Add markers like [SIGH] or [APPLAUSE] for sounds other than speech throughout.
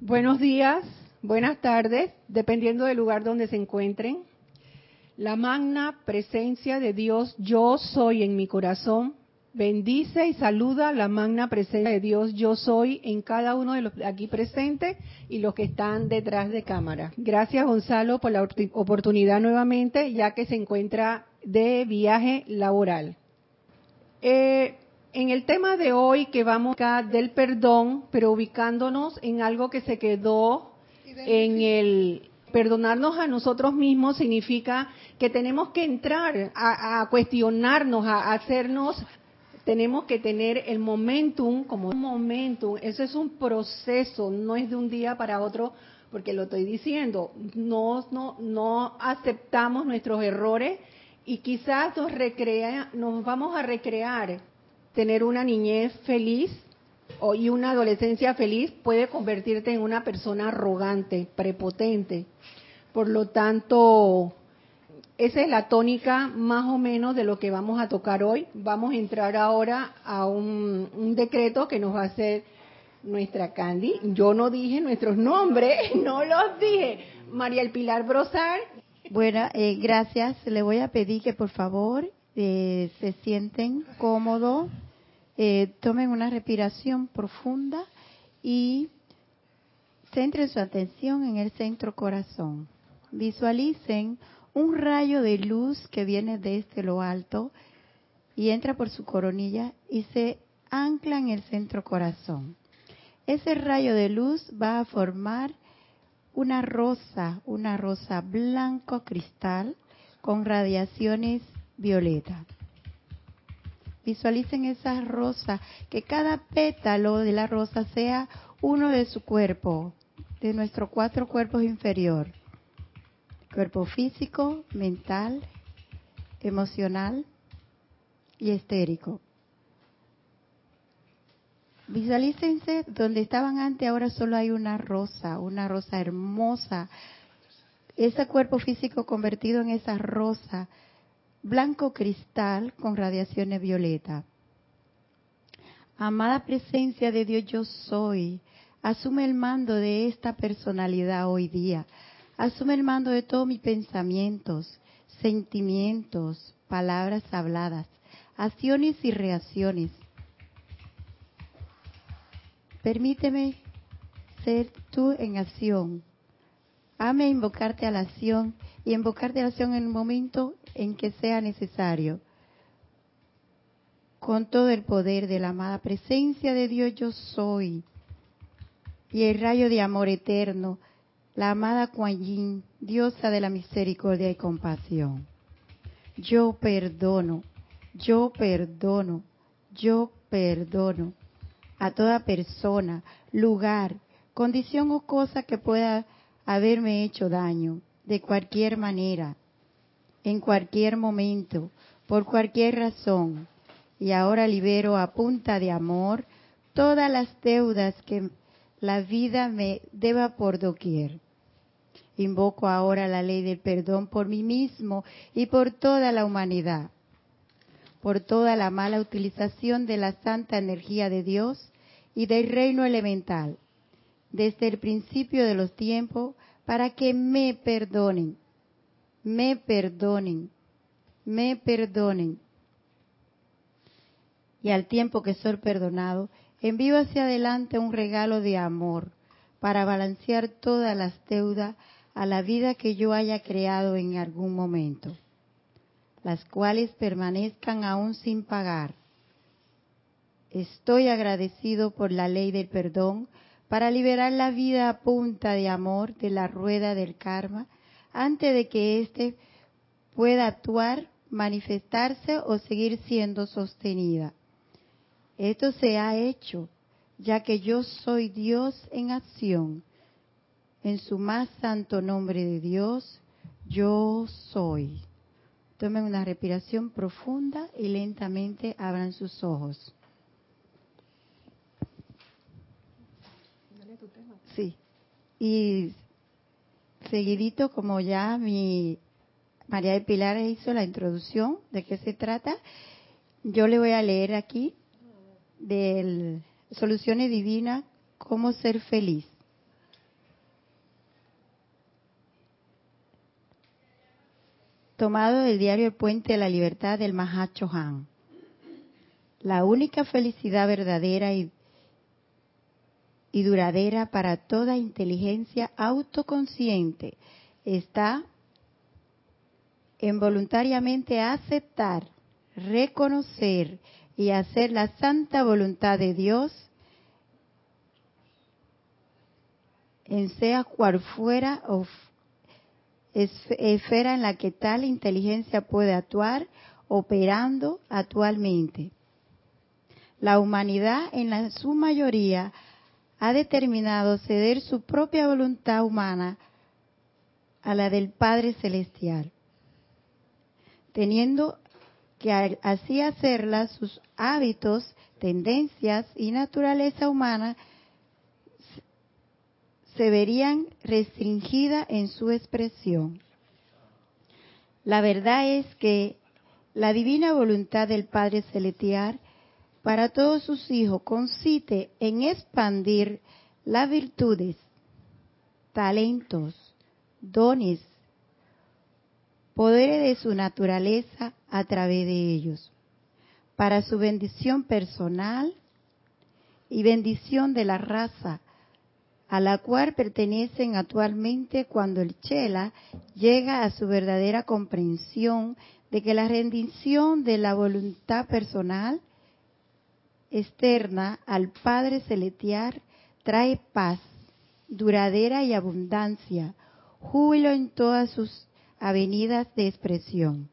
Buenos días, buenas tardes, dependiendo del lugar donde se encuentren. La magna presencia de Dios, yo soy en mi corazón, bendice y saluda la magna presencia de Dios, yo soy en cada uno de los aquí presentes y los que están detrás de cámara. Gracias Gonzalo por la oportunidad nuevamente, ya que se encuentra de viaje laboral. Eh, en el tema de hoy que vamos acá del perdón, pero ubicándonos en algo que se quedó en el perdonarnos a nosotros mismos significa que tenemos que entrar a, cuestionarnos, a, hacernos, tenemos que tener el momentum como un momentum. Eso es un proceso, no es de un día para otro, porque lo estoy diciendo. No, no, no aceptamos nuestros errores y quizás nos recrea, nos vamos a recrear tener una niñez feliz y una adolescencia feliz puede convertirte en una persona arrogante, prepotente. Por lo tanto, esa es la tónica más o menos de lo que vamos a tocar hoy. Vamos a entrar ahora a un, decreto que nos va a hacer nuestra Candy. Yo no dije nuestros nombres, [LAUGHS] no los dije. María El Pilar Brosar. Bueno, eh, gracias. Le voy a pedir que por favor eh, se sienten cómodos eh, tomen una respiración profunda y centren su atención en el centro corazón. Visualicen un rayo de luz que viene desde lo alto y entra por su coronilla y se ancla en el centro corazón. Ese rayo de luz va a formar una rosa, una rosa blanco cristal con radiaciones violetas. Visualicen esa rosa, que cada pétalo de la rosa sea uno de su cuerpo, de nuestros cuatro cuerpos inferior. Cuerpo físico, mental, emocional y estérico. Visualícense donde estaban antes, ahora solo hay una rosa, una rosa hermosa. Ese cuerpo físico convertido en esa rosa blanco cristal con radiaciones violeta. Amada presencia de Dios yo soy, asume el mando de esta personalidad hoy día. Asume el mando de todos mis pensamientos, sentimientos, palabras habladas, acciones y reacciones. Permíteme ser tú en acción. Ame invocarte a la acción y invocarte a la acción en un momento en que sea necesario. Con todo el poder de la amada presencia de Dios yo soy. Y el rayo de amor eterno, la amada Kuan Yin, diosa de la misericordia y compasión. Yo perdono, yo perdono, yo perdono a toda persona, lugar, condición o cosa que pueda haberme hecho daño, de cualquier manera, en cualquier momento, por cualquier razón. Y ahora libero a punta de amor todas las deudas que la vida me deba por doquier. Invoco ahora la ley del perdón por mí mismo y por toda la humanidad, por toda la mala utilización de la santa energía de Dios y del reino elemental, desde el principio de los tiempos, para que me perdonen me perdonen, me perdonen. Y al tiempo que soy perdonado, envío hacia adelante un regalo de amor para balancear todas las deudas a la vida que yo haya creado en algún momento, las cuales permanezcan aún sin pagar. Estoy agradecido por la ley del perdón para liberar la vida a punta de amor de la rueda del karma antes de que éste pueda actuar, manifestarse o seguir siendo sostenida. Esto se ha hecho, ya que yo soy Dios en acción. En su más santo nombre de Dios, yo soy. Tomen una respiración profunda y lentamente abran sus ojos. así. Y seguidito, como ya mi María de Pilares hizo la introducción de qué se trata, yo le voy a leer aquí de Soluciones Divinas, cómo ser feliz. Tomado del diario El Puente de la Libertad del Mahacho Han. La única felicidad verdadera y y duradera para toda inteligencia autoconsciente está en voluntariamente aceptar, reconocer y hacer la santa voluntad de Dios en sea cual fuera o esfera en la que tal inteligencia puede actuar operando actualmente. La humanidad en la, su mayoría ha determinado ceder su propia voluntad humana a la del Padre Celestial, teniendo que así hacerla sus hábitos, tendencias y naturaleza humana se verían restringidas en su expresión. La verdad es que la divina voluntad del Padre Celestial para todos sus hijos consiste en expandir las virtudes, talentos, dones, poderes de su naturaleza a través de ellos, para su bendición personal y bendición de la raza a la cual pertenecen actualmente cuando el Chela llega a su verdadera comprensión de que la rendición de la voluntad personal externa al Padre Celestial trae paz duradera y abundancia, júbilo en todas sus avenidas de expresión.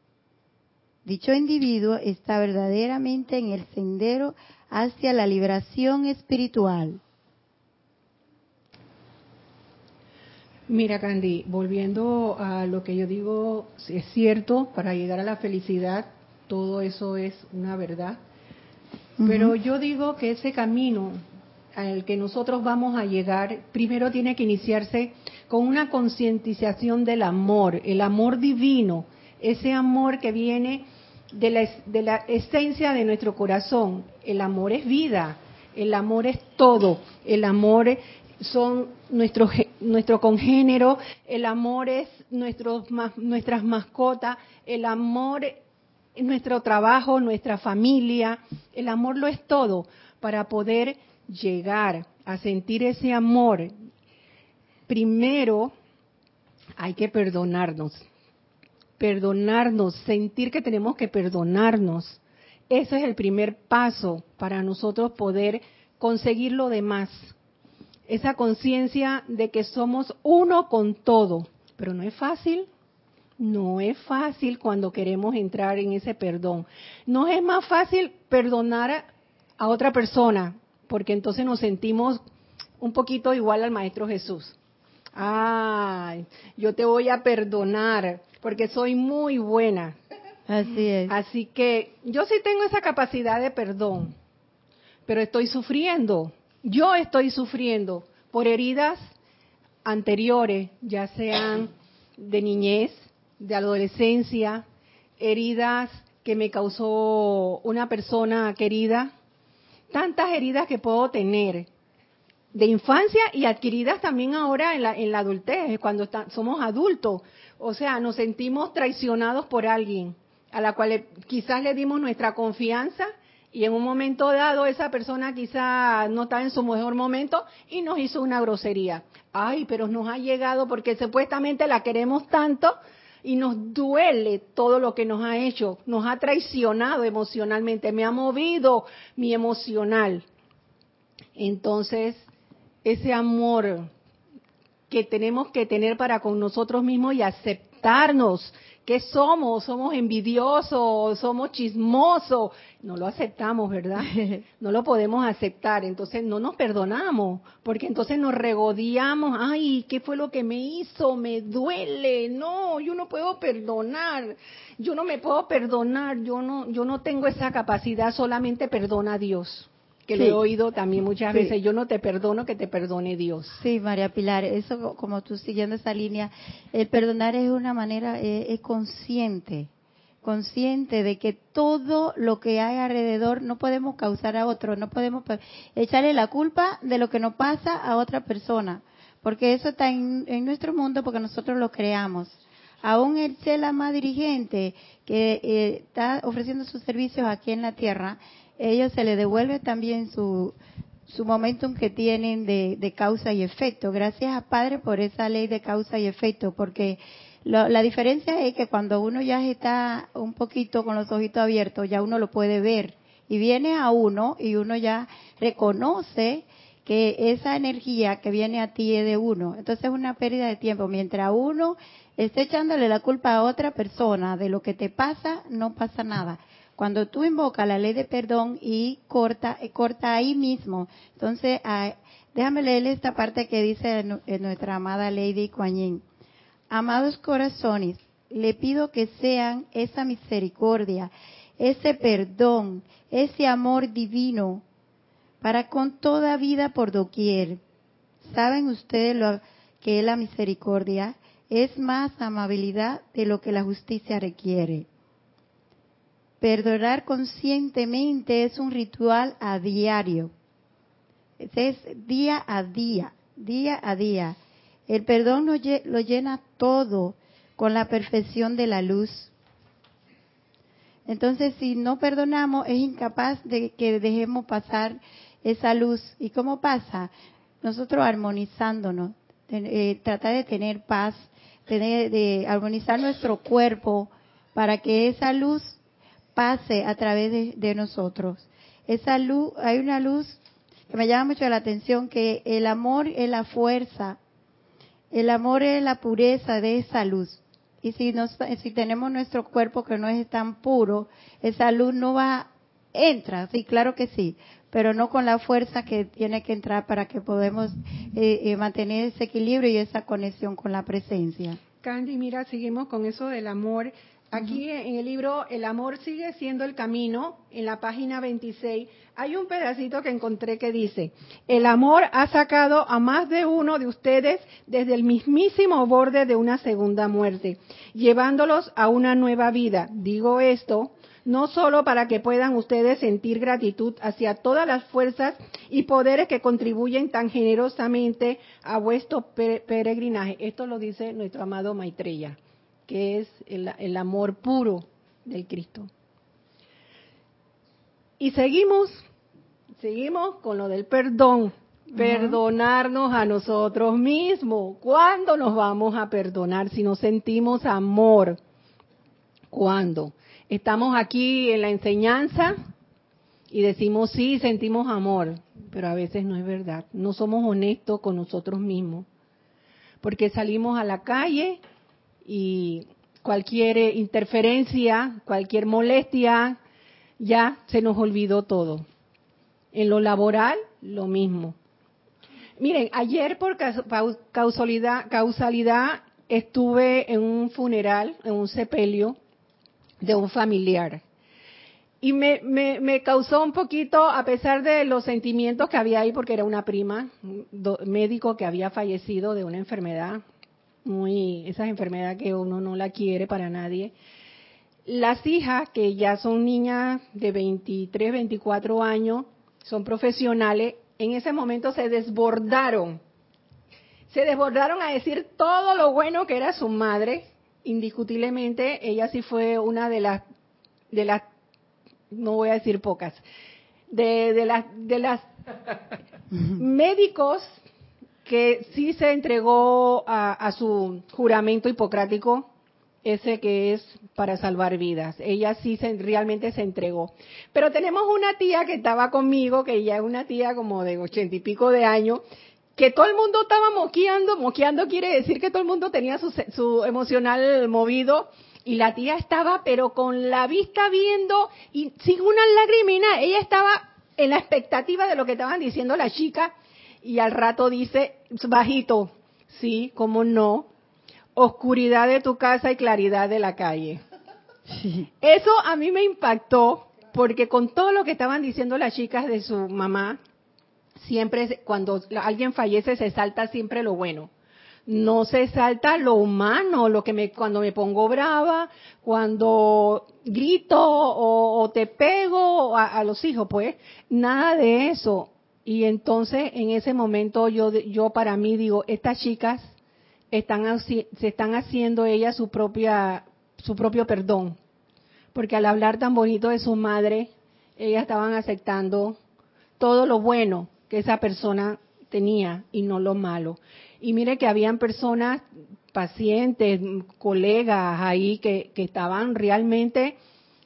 Dicho individuo está verdaderamente en el sendero hacia la liberación espiritual Mira, Candy, volviendo a lo que yo digo, es cierto, para llegar a la felicidad, todo eso es una verdad. Pero yo digo que ese camino al que nosotros vamos a llegar, primero tiene que iniciarse con una concientización del amor, el amor divino, ese amor que viene de la, de la esencia de nuestro corazón. El amor es vida, el amor es todo, el amor son nuestro, nuestro congénero, el amor es nuestros, nuestras mascotas, el amor nuestro trabajo, nuestra familia, el amor lo es todo para poder llegar a sentir ese amor. Primero hay que perdonarnos, perdonarnos, sentir que tenemos que perdonarnos. Ese es el primer paso para nosotros poder conseguir lo demás esa conciencia de que somos uno con todo. Pero no es fácil, no es fácil cuando queremos entrar en ese perdón. No es más fácil perdonar a otra persona, porque entonces nos sentimos un poquito igual al Maestro Jesús. Ay, yo te voy a perdonar porque soy muy buena. Así es. Así que yo sí tengo esa capacidad de perdón, pero estoy sufriendo yo estoy sufriendo por heridas anteriores, ya sean de niñez, de adolescencia, heridas que me causó una persona querida, tantas heridas que puedo tener de infancia y adquiridas también ahora en la, en la adultez, cuando somos adultos. O sea, nos sentimos traicionados por alguien a la cual quizás le dimos nuestra confianza y en un momento dado esa persona quizá no está en su mejor momento y nos hizo una grosería. Ay, pero nos ha llegado porque supuestamente la queremos tanto y nos duele todo lo que nos ha hecho, nos ha traicionado emocionalmente, me ha movido mi emocional. Entonces, ese amor que tenemos que tener para con nosotros mismos y aceptarnos ¿Qué somos? ¿Somos envidiosos? ¿Somos chismosos? No lo aceptamos, ¿verdad? [LAUGHS] No lo podemos aceptar. Entonces no nos perdonamos, porque entonces nos regodeamos. Ay, ¿qué fue lo que me hizo? Me duele. No, yo no puedo perdonar. Yo no me puedo perdonar. Yo no, yo no tengo esa capacidad. Solamente perdona a Dios que lo he oído también muchas veces, yo no te perdono, que te perdone Dios. Sí, María Pilar, eso como tú siguiendo esa línea, el perdonar es una manera, eh, es consciente, consciente de que todo lo que hay alrededor no podemos causar a otro, no podemos echarle la culpa de lo que nos pasa a otra persona, porque eso está en, en nuestro mundo porque nosotros lo creamos. aún el Chela más dirigente que eh, está ofreciendo sus servicios aquí en la tierra, ellos se le devuelve también su, su momentum que tienen de, de, causa y efecto. Gracias a Padre por esa ley de causa y efecto, porque la diferencia es que cuando uno ya está un poquito con los ojitos abiertos, ya uno lo puede ver. Y viene a uno y uno ya reconoce que esa energía que viene a ti es de uno. Entonces es una pérdida de tiempo. Mientras uno esté echándole la culpa a otra persona de lo que te pasa, no pasa nada. Cuando tú invocas la ley de perdón y corta, eh, corta ahí mismo. Entonces, ah, déjame leerle esta parte que dice nuestra amada Lady Kuan Amados corazones, le pido que sean esa misericordia, ese perdón, ese amor divino para con toda vida por doquier. ¿Saben ustedes lo que es la misericordia? Es más amabilidad de lo que la justicia requiere. Perdonar conscientemente es un ritual a diario. Es día a día, día a día. El perdón lo, llena todo con la perfección de la luz. Entonces, si no perdonamos, es incapaz de que dejemos pasar esa luz. ¿Y cómo pasa? Nosotros armonizándonos, eh, tratar de tener paz, tener, de armonizar nuestro cuerpo para que esa luz pase a través de, nosotros. Esa luz, hay una luz que me llama mucho la atención, que el amor es la fuerza el amor es la pureza de esa luz. Y si, nos, si tenemos nuestro cuerpo que no es tan puro, esa luz no va, entra, sí, claro que sí, pero no con la fuerza que tiene que entrar para que podamos eh, eh, mantener ese equilibrio y esa conexión con la presencia. Candy, mira, seguimos con eso del amor. Aquí en el libro El amor sigue siendo el camino, en la página 26, hay un pedacito que encontré que dice, el amor ha sacado a más de uno de ustedes desde el mismísimo borde de una segunda muerte, llevándolos a una nueva vida. Digo esto no solo para que puedan ustedes sentir gratitud hacia todas las fuerzas y poderes que contribuyen tan generosamente a vuestro peregrinaje. Esto lo dice nuestro amado Maitreya que es el, amor puro del Cristo. Y seguimos, seguimos con lo del perdón, perdonarnos a nosotros mismos. ¿Cuándo nos vamos a perdonar si no sentimos amor? ¿Cuándo? Estamos aquí en la enseñanza y decimos sí, sentimos amor, pero a veces no es verdad. No somos honestos con nosotros mismos. Porque salimos a la calle y cualquier interferencia, cualquier molestia, ya se nos olvidó todo. En lo laboral, lo mismo. Miren, ayer por causalidad, estuve en un funeral, en un sepelio de un familiar. Y me, me, causó un poquito, a pesar de los sentimientos que había ahí, porque era una prima, médico que había fallecido de una enfermedad muy, esas enfermedades que uno no la quiere para nadie. Las hijas, que ya son niñas de 23, 24 años, son profesionales, en ese momento se desbordaron. Se desbordaron a decir todo lo bueno que era su madre. Indiscutiblemente, ella sí fue una de las, de las, no voy a decir pocas, de, de las, de las [LAUGHS] médicos que sí se entregó a, su juramento hipocrático, ese que es para salvar vidas. Ella sí se, realmente se entregó. Pero tenemos una tía que estaba conmigo, que ella es una tía como de ochenta y pico de años, que todo el mundo estaba moqueando, moqueando quiere decir que todo el mundo tenía su, su emocional movido, y la tía estaba, pero con la vista viendo y sin una lagrimina, ella estaba en la expectativa de lo que estaban diciendo la chica y al rato dice bajito, sí, cómo no, oscuridad de tu casa y claridad de la calle. Eso a mí me impactó porque con todo lo que estaban diciendo las chicas de su mamá, siempre cuando alguien fallece se salta siempre lo bueno. No se salta lo humano, lo que me cuando me pongo brava, cuando grito o, te pego a, a los hijos, pues nada de eso. Y entonces en ese momento yo, yo para mí digo, estas chicas están se están haciendo ella su propia su propio perdón, porque al hablar tan bonito de su madre, ellas estaban aceptando todo lo bueno que esa persona tenía y no lo malo. Y mire que habían personas, pacientes, colegas ahí que, que estaban realmente,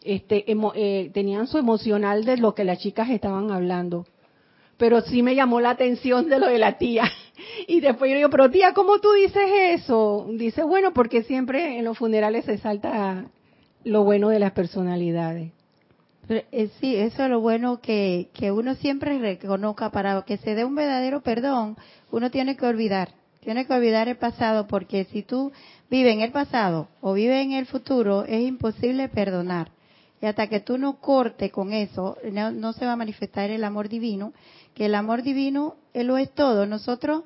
este, eh, tenían su emocional de lo que las chicas estaban hablando. Pero sí me llamó la atención de lo de la tía. [LAUGHS] Y después yo digo, pero tía, ¿cómo tú dices eso? Dice, bueno, porque siempre en los funerales se salta lo bueno de las personalidades. Eh, sí, eso es lo bueno que, que uno siempre reconozca para que se dé un verdadero perdón, uno tiene que olvidar, tiene que olvidar el pasado porque si tú vives en el pasado o vives en el futuro es imposible perdonar. Y hasta que tú no cortes con eso, no, no se va a manifestar el amor divino, que el amor divino él lo es todo. Nosotros,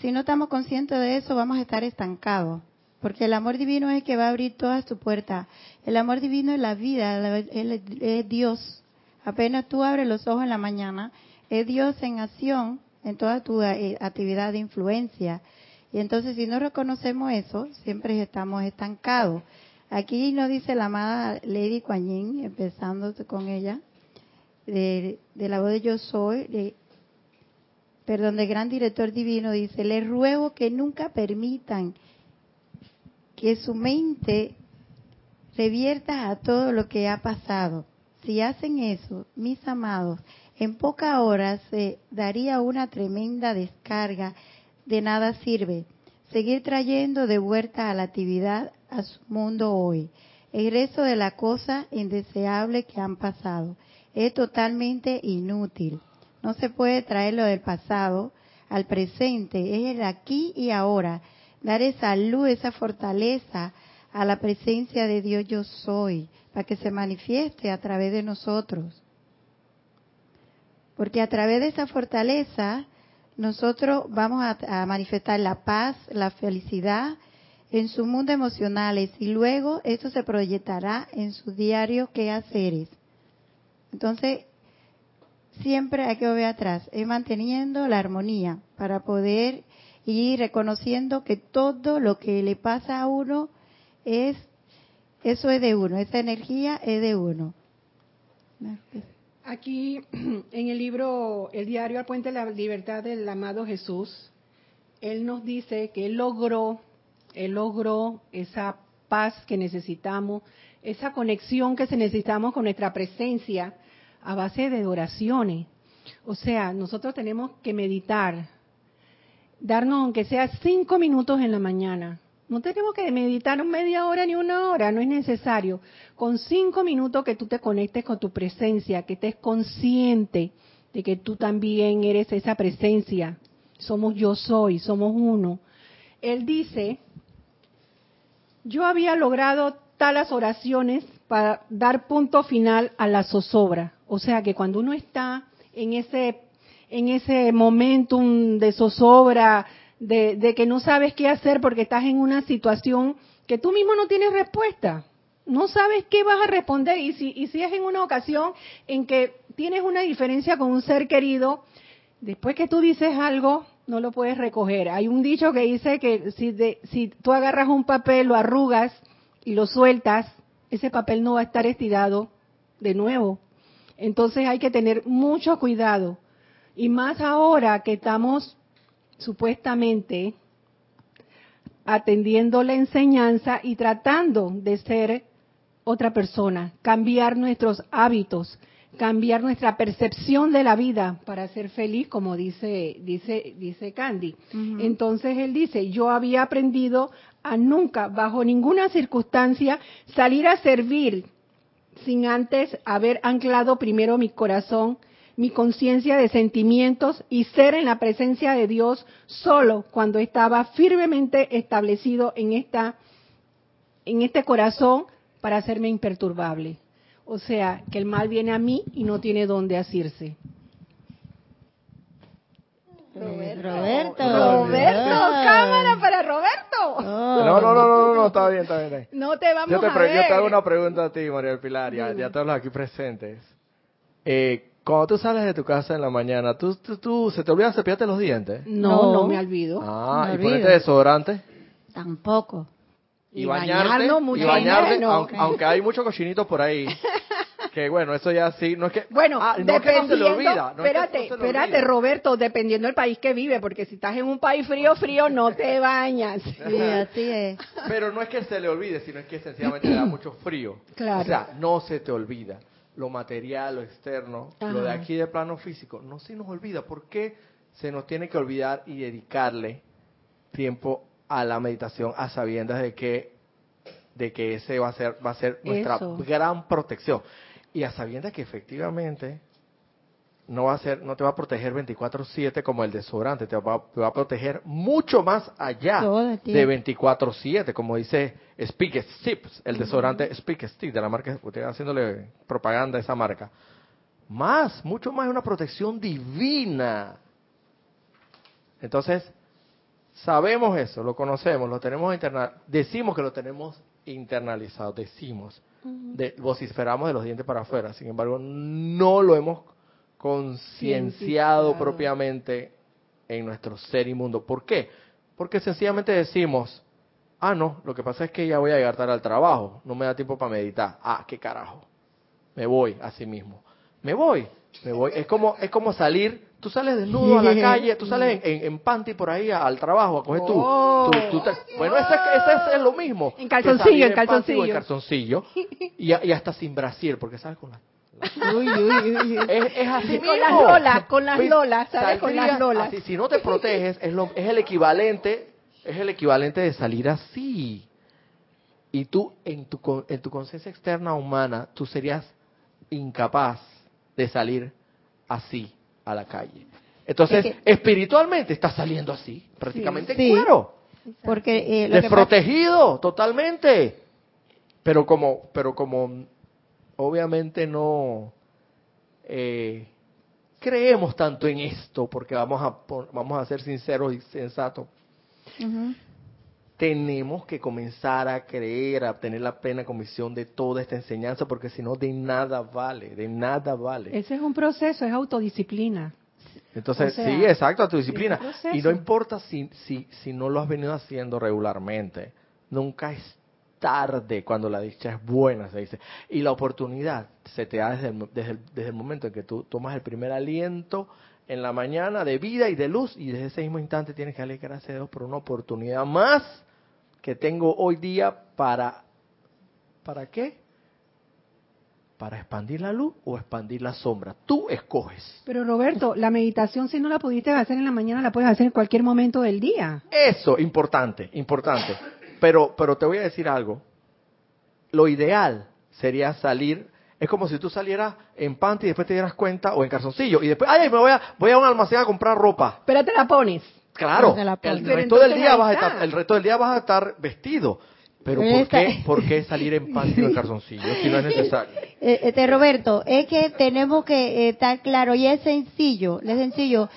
si no estamos conscientes de eso, vamos a estar estancados porque el amor divino es el que va a abrir todas tus puertas. El amor divino es la vida, es Dios. Apenas tú abres los ojos en la mañana, es Dios en acción en toda tu eh, actividad de influencia. Y entonces si no reconocemos eso, siempre estamos estancados. Aquí nos dice la amada Lady Kuan empezando con ella, de, la voz de Yo Soy, perdón, de gran director divino, dice, les ruego que nunca permitan que su mente revierta a todo lo que ha pasado. Si hacen eso, mis amados, en pocas horas se daría una tremenda descarga. De nada sirve seguir trayendo de vuelta a la actividad a su mundo hoy. El resto de la cosa indeseable que han pasado es totalmente inútil. No se puede traer lo del pasado al presente, es el aquí y ahora dar esa luz, esa fortaleza a la presencia de Dios yo soy, para que se manifieste a través de nosotros. Porque a través de esa fortaleza nosotros vamos a, manifestar la paz, la felicidad en su mundo emocionales y luego esto se proyectará en su diario quehaceres. Entonces, siempre hay que volver atrás, es manteniendo la armonía para poder y reconociendo que todo lo que le pasa a uno es, eso es de uno, esa energía es de uno. Aquí [CLEARS THROAT] en el libro El diario al puente de la libertad del amado Jesús, él nos dice que él logró, él logró esa paz que necesitamos, esa conexión que se necesitamos con nuestra presencia a base de oraciones. O sea, nosotros tenemos que meditar, darnos aunque sea cinco minutos en la mañana. No tenemos que meditar media hora ni una hora, no es necesario. Con cinco minutos que tú te conectes con tu presencia, que estés consciente de que tú también eres esa presencia. Somos yo soy, somos uno. Él dice, yo había logrado talas oraciones para dar punto final a la zozobra. O sea que cuando uno está en ese en ese momentum de zozobra, de, de que no sabes qué hacer porque estás en una situación que tú mismo no tienes respuesta. No sabes qué vas a responder y si, y si es en una ocasión en que tienes una diferencia con un ser querido, después que tú dices algo, no lo puedes recoger. Hay un dicho que dice que si, de, si tú agarras un papel, lo arrugas y lo sueltas, ese papel no va a estar estirado de nuevo. Entonces hay que tener mucho cuidado y más ahora que estamos supuestamente atendiendo la enseñanza y tratando de ser otra persona, cambiar nuestros hábitos, cambiar nuestra percepción de la vida para ser feliz, como dice dice dice Candy. Entonces él dice, "Yo había aprendido a nunca bajo ninguna circunstancia salir a servir sin antes haber anclado primero mi corazón mi conciencia de sentimientos y ser en la presencia de Dios solo cuando estaba firmemente establecido en esta en este corazón para hacerme imperturbable. O sea, que el mal viene a mí y no tiene dónde asirse. Roberto. Roberto. Roberto, cámara para Roberto. No, no, no, no, no, está bien, está bien. No te vamos yo te a ver. Yo te hago una pregunta a ti, María del Pilar, y a, todos los aquí presentes. Eh, cuando tú sales de tu casa en la mañana, ¿tú, tú, se te olvida cepillarte los dientes? No, no, me olvido. Ah, ¿y ponerte desodorante? Tampoco. Y, Y bañarte, y mucho bañarte, aunque hay muchos cochinitos por ahí. [LAUGHS] Que bueno, eso ya sí, no es que... Bueno, ah, no es que no se le dependiendo, olvida. no es que espérate, no se le espérate, olvida. Roberto, dependiendo del país que vive, porque si estás en un país frío, frío, no te [LAUGHS] bañas. Sí, así es. Pero no es que se le olvide, sino es que sencillamente le da mucho frío. Claro. O sea, no se te olvida. Lo material, lo externo, lo de aquí de plano físico, no se nos olvida. ¿Por qué se nos tiene que olvidar y dedicarle tiempo a la meditación a sabiendas de que de que ese va a ser va a ser nuestra Eso. gran protección y a sabiendas que efectivamente no va a ser no te va a proteger 24/7 como el desodorante, te va, te va a proteger mucho más allá de 24/7, como dice Speak Stips, el desodorante Speak Stick de la marca, estoy haciéndole propaganda a esa marca. Más, mucho más, una protección divina. Entonces, sabemos eso, lo conocemos, lo tenemos interna decimos que lo tenemos internalizado, decimos, de, vociferamos de los dientes para afuera, sin embargo, no lo hemos concienciado propiamente en nuestro ser inmundo. ¿Por qué? Porque sencillamente decimos, ah, no, lo que pasa es que ya voy a llegar tarde al trabajo, no me da tiempo para meditar. Ah, qué carajo. Me voy a sí mismo. Me voy, me voy. Es como, es como salir, tú sales desnudo a la [LAUGHS] calle, tú sales en, en, en panty por ahí al trabajo a coger tu, Oh. tu- tu te- bueno, ese, ese es lo mismo. En calzoncillo, en calzoncillo. Y, hasta sin brasier, porque sabes con la Uy, uy, uy. [LAUGHS] es, es así Con las lolas, con las Pues, lolas, ¿sabes? Con las lolas. así. si no te proteges, es, lo, es el equivalente, es el equivalente de salir así. Y tú, en tu, en tu conciencia externa humana, tú serías incapaz de salir así a la calle. Entonces, Es espiritualmente estás saliendo así, prácticamente Sí. cuero, Porque eh, lo que pasa- desprotegido totalmente. Pero como, pero como obviamente no eh, creemos tanto en esto, porque vamos a vamos a ser sinceros y sensatos, Ujú. Tenemos que comenzar a creer, a tener la plena convicción de toda esta enseñanza, porque si no de nada vale, de nada vale. Ese es un proceso, es autodisciplina. Entonces, O sea, sí, exacto, a tu disciplina. es un proceso. Y no importa si, si, si no lo has venido haciendo regularmente, nunca es tarde cuando la dicha es buena, se dice. Y la oportunidad se te da desde el, desde el, desde el momento en que tú tomas el primer aliento en la mañana de vida y de luz, y desde ese mismo instante tienes que darle gracias a Dios por una oportunidad más que tengo hoy día para... ¿Para qué? ¿Para expandir la luz o expandir la sombra? Tú escoges. Pero Roberto, la meditación si no la pudiste hacer en la mañana, la puedes hacer en cualquier momento del día. Eso, importante, importante. Pero, pero te voy a decir algo. Lo ideal sería salir, es como si tú salieras en panty y después te dieras cuenta, o en calzoncillo, y después, ay, me voy a, voy a un almacén a comprar ropa. Pero te la pones. Claro, el resto del día vas a estar, el resto del día vas a estar vestido. Pero ¿por qué, ¿por qué salir en panty o en calzoncillo si no es necesario? Eh, este Roberto, es que tenemos que eh, estar claro y es sencillo, es sencillo.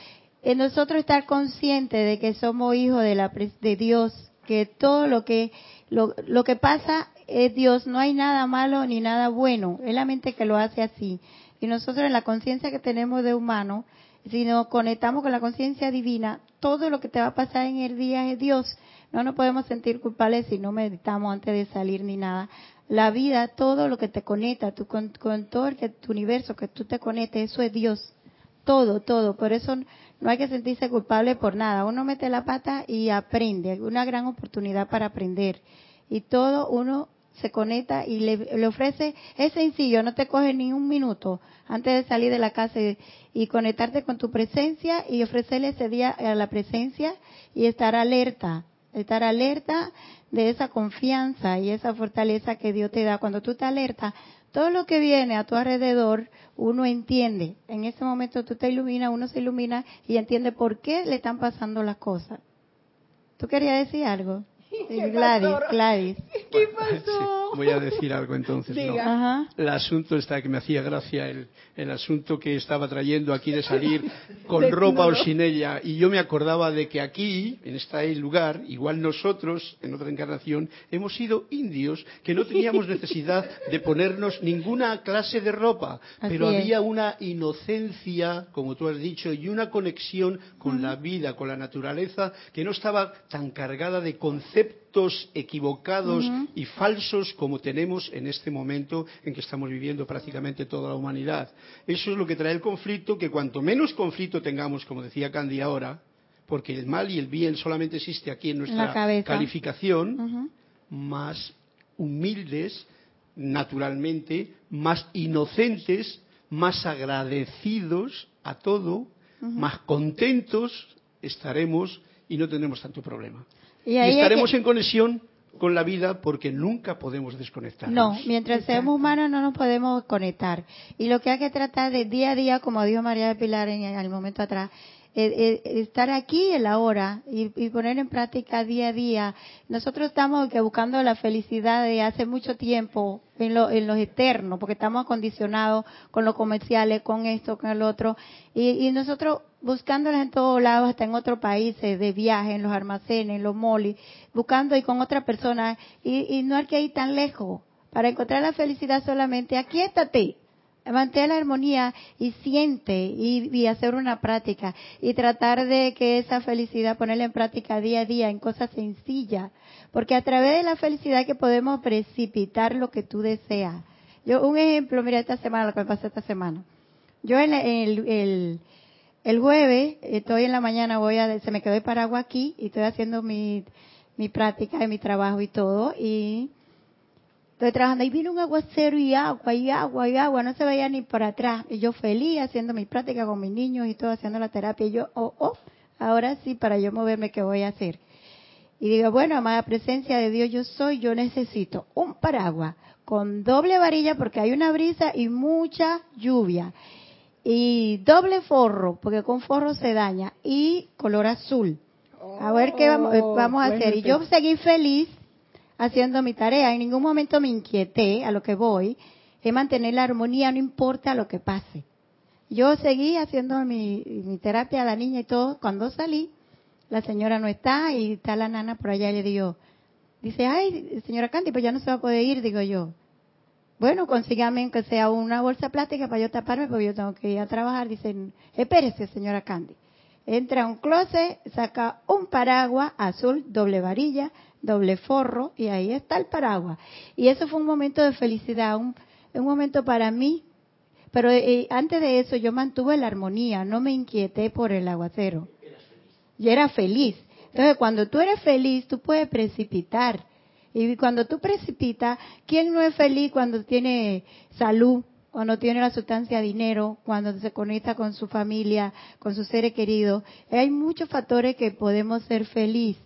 nosotros estar conscientes de que somos hijos de la de Dios, que todo lo que lo, lo que pasa es Dios, no hay nada malo ni nada bueno, es la mente que lo hace así. Y nosotros en la conciencia que tenemos de humano, si nos conectamos con la conciencia divina, todo lo que te va a pasar en el día es Dios. No nos podemos sentir culpables si no meditamos antes de salir ni nada. La vida, todo lo que te conecta, tú, con, todo el que, tu universo que tú te conectes, eso es Dios. Todo, todo. Por eso no hay que sentirse culpable por nada. Uno mete la pata y aprende. Una gran oportunidad para aprender. Y todo uno se conecta y le, le ofrece, es sencillo, no te coge ni un minuto antes de salir de la casa y, conectarte con tu presencia y ofrecerle ese día a la presencia y estar alerta, estar alerta de esa confianza y esa fortaleza que Dios te da. Cuando tú te alertas, todo lo que viene a tu alrededor, uno entiende. En ese momento tú te iluminas, uno se ilumina y entiende por qué le están pasando las cosas. ¿Tú querías decir algo? ¿Qué Gladys, pasó? Gladys. ¿Qué pasó? [LAUGHS] Voy a decir algo entonces. ¿no? Ajá. El asunto está que me hacía gracia el, el asunto que estaba trayendo aquí de salir con [LAUGHS] De- ropa no, o sin ella. Y yo me acordaba de que aquí, en este lugar, igual nosotros, en otra encarnación, hemos sido indios que no teníamos [LAUGHS] necesidad de ponernos ninguna clase de ropa. Así pero es. había una inocencia, como tú has dicho, y una conexión con la vida, con la naturaleza, que no estaba tan cargada de conceptos equivocados Ujú. y falsos como tenemos en este momento en que estamos viviendo prácticamente toda la humanidad. Eso es lo que trae el conflicto, que cuanto menos conflicto tengamos, como decía Candy ahora, porque el mal y el bien solamente existe aquí en nuestra calificación, más humildes, naturalmente, más inocentes, más agradecidos a todo, más contentos estaremos y no tendremos tanto problema. Y Y, ahí es estaremos que- en conexión con la vida porque nunca podemos desconectarnos. No, mientras seamos humanos no nos podemos conectar. Y lo que hay que tratar de día a día, como dijo María de Pilar en el momento atrás, eh, estar aquí en la hora y, y poner en práctica día a día. Nosotros estamos buscando la felicidad de hace mucho tiempo en, lo, en los eternos, porque estamos acondicionados con los comerciales, con esto, con el otro, y, nosotros buscándolas en todos lados, hasta en otros países, de viaje, en los almacenes, en los molis, buscando y con otra persona, y, y no hay que ir tan lejos. Para encontrar la felicidad solamente, aquíétate, mantén la armonía y siente y, y hacer una práctica y tratar de que esa felicidad ponerla en práctica día a día en cosas sencillas, porque a través de la felicidad que podemos precipitar lo que tú deseas. Yo un ejemplo, mira esta semana lo que me pasó esta semana. Yo en el, el, el jueves estoy en la mañana voy a se me quedó el paraguas aquí y estoy haciendo mi mi práctica de mi trabajo y todo y Estoy trabajando y vino un aguacero y agua y agua y agua, no se veía ni por atrás. Y yo feliz haciendo mi práctica con mis niños y todo, haciendo la terapia. Y yo, oh, oh, ahora sí, para yo moverme, ¿qué voy a hacer? Y digo, bueno, amada presencia de Dios, yo soy, yo necesito un paraguas con doble varilla porque hay una brisa y mucha lluvia. Y doble forro, porque con forro se daña. Y color azul. A ver qué vamos, eh, vamos a Oh, bueno, hacer. Y yo seguí feliz haciendo mi tarea. En ningún momento me inquieté a lo que voy. Es mantener la armonía, no importa lo que pase. Yo seguí haciendo mi, terapia a la niña y todo. Cuando salí, la señora no está y está la nana por allá y le digo, dice, ay, señora Candy, pues ya no se va a poder ir, digo yo. Bueno, consígame que sea una bolsa plástica para yo taparme porque yo tengo que ir a trabajar. Dicen, espérese, señora Candy. Entra a un closet, saca un paraguas azul, doble varilla, doble forro, y ahí está el paraguas. Y eso fue un momento de felicidad, un, un momento para mí. Pero eh, antes de eso yo mantuve la armonía, no me inquieté por el aguacero. Yo era feliz. Entonces, cuando tú eres feliz, tú puedes precipitar. Y cuando tú precipitas, ¿quién no es feliz cuando tiene salud, cuando tiene la sustancia dinero, cuando se conecta con su familia, con sus seres queridos? Hay muchos factores que podemos ser feliz,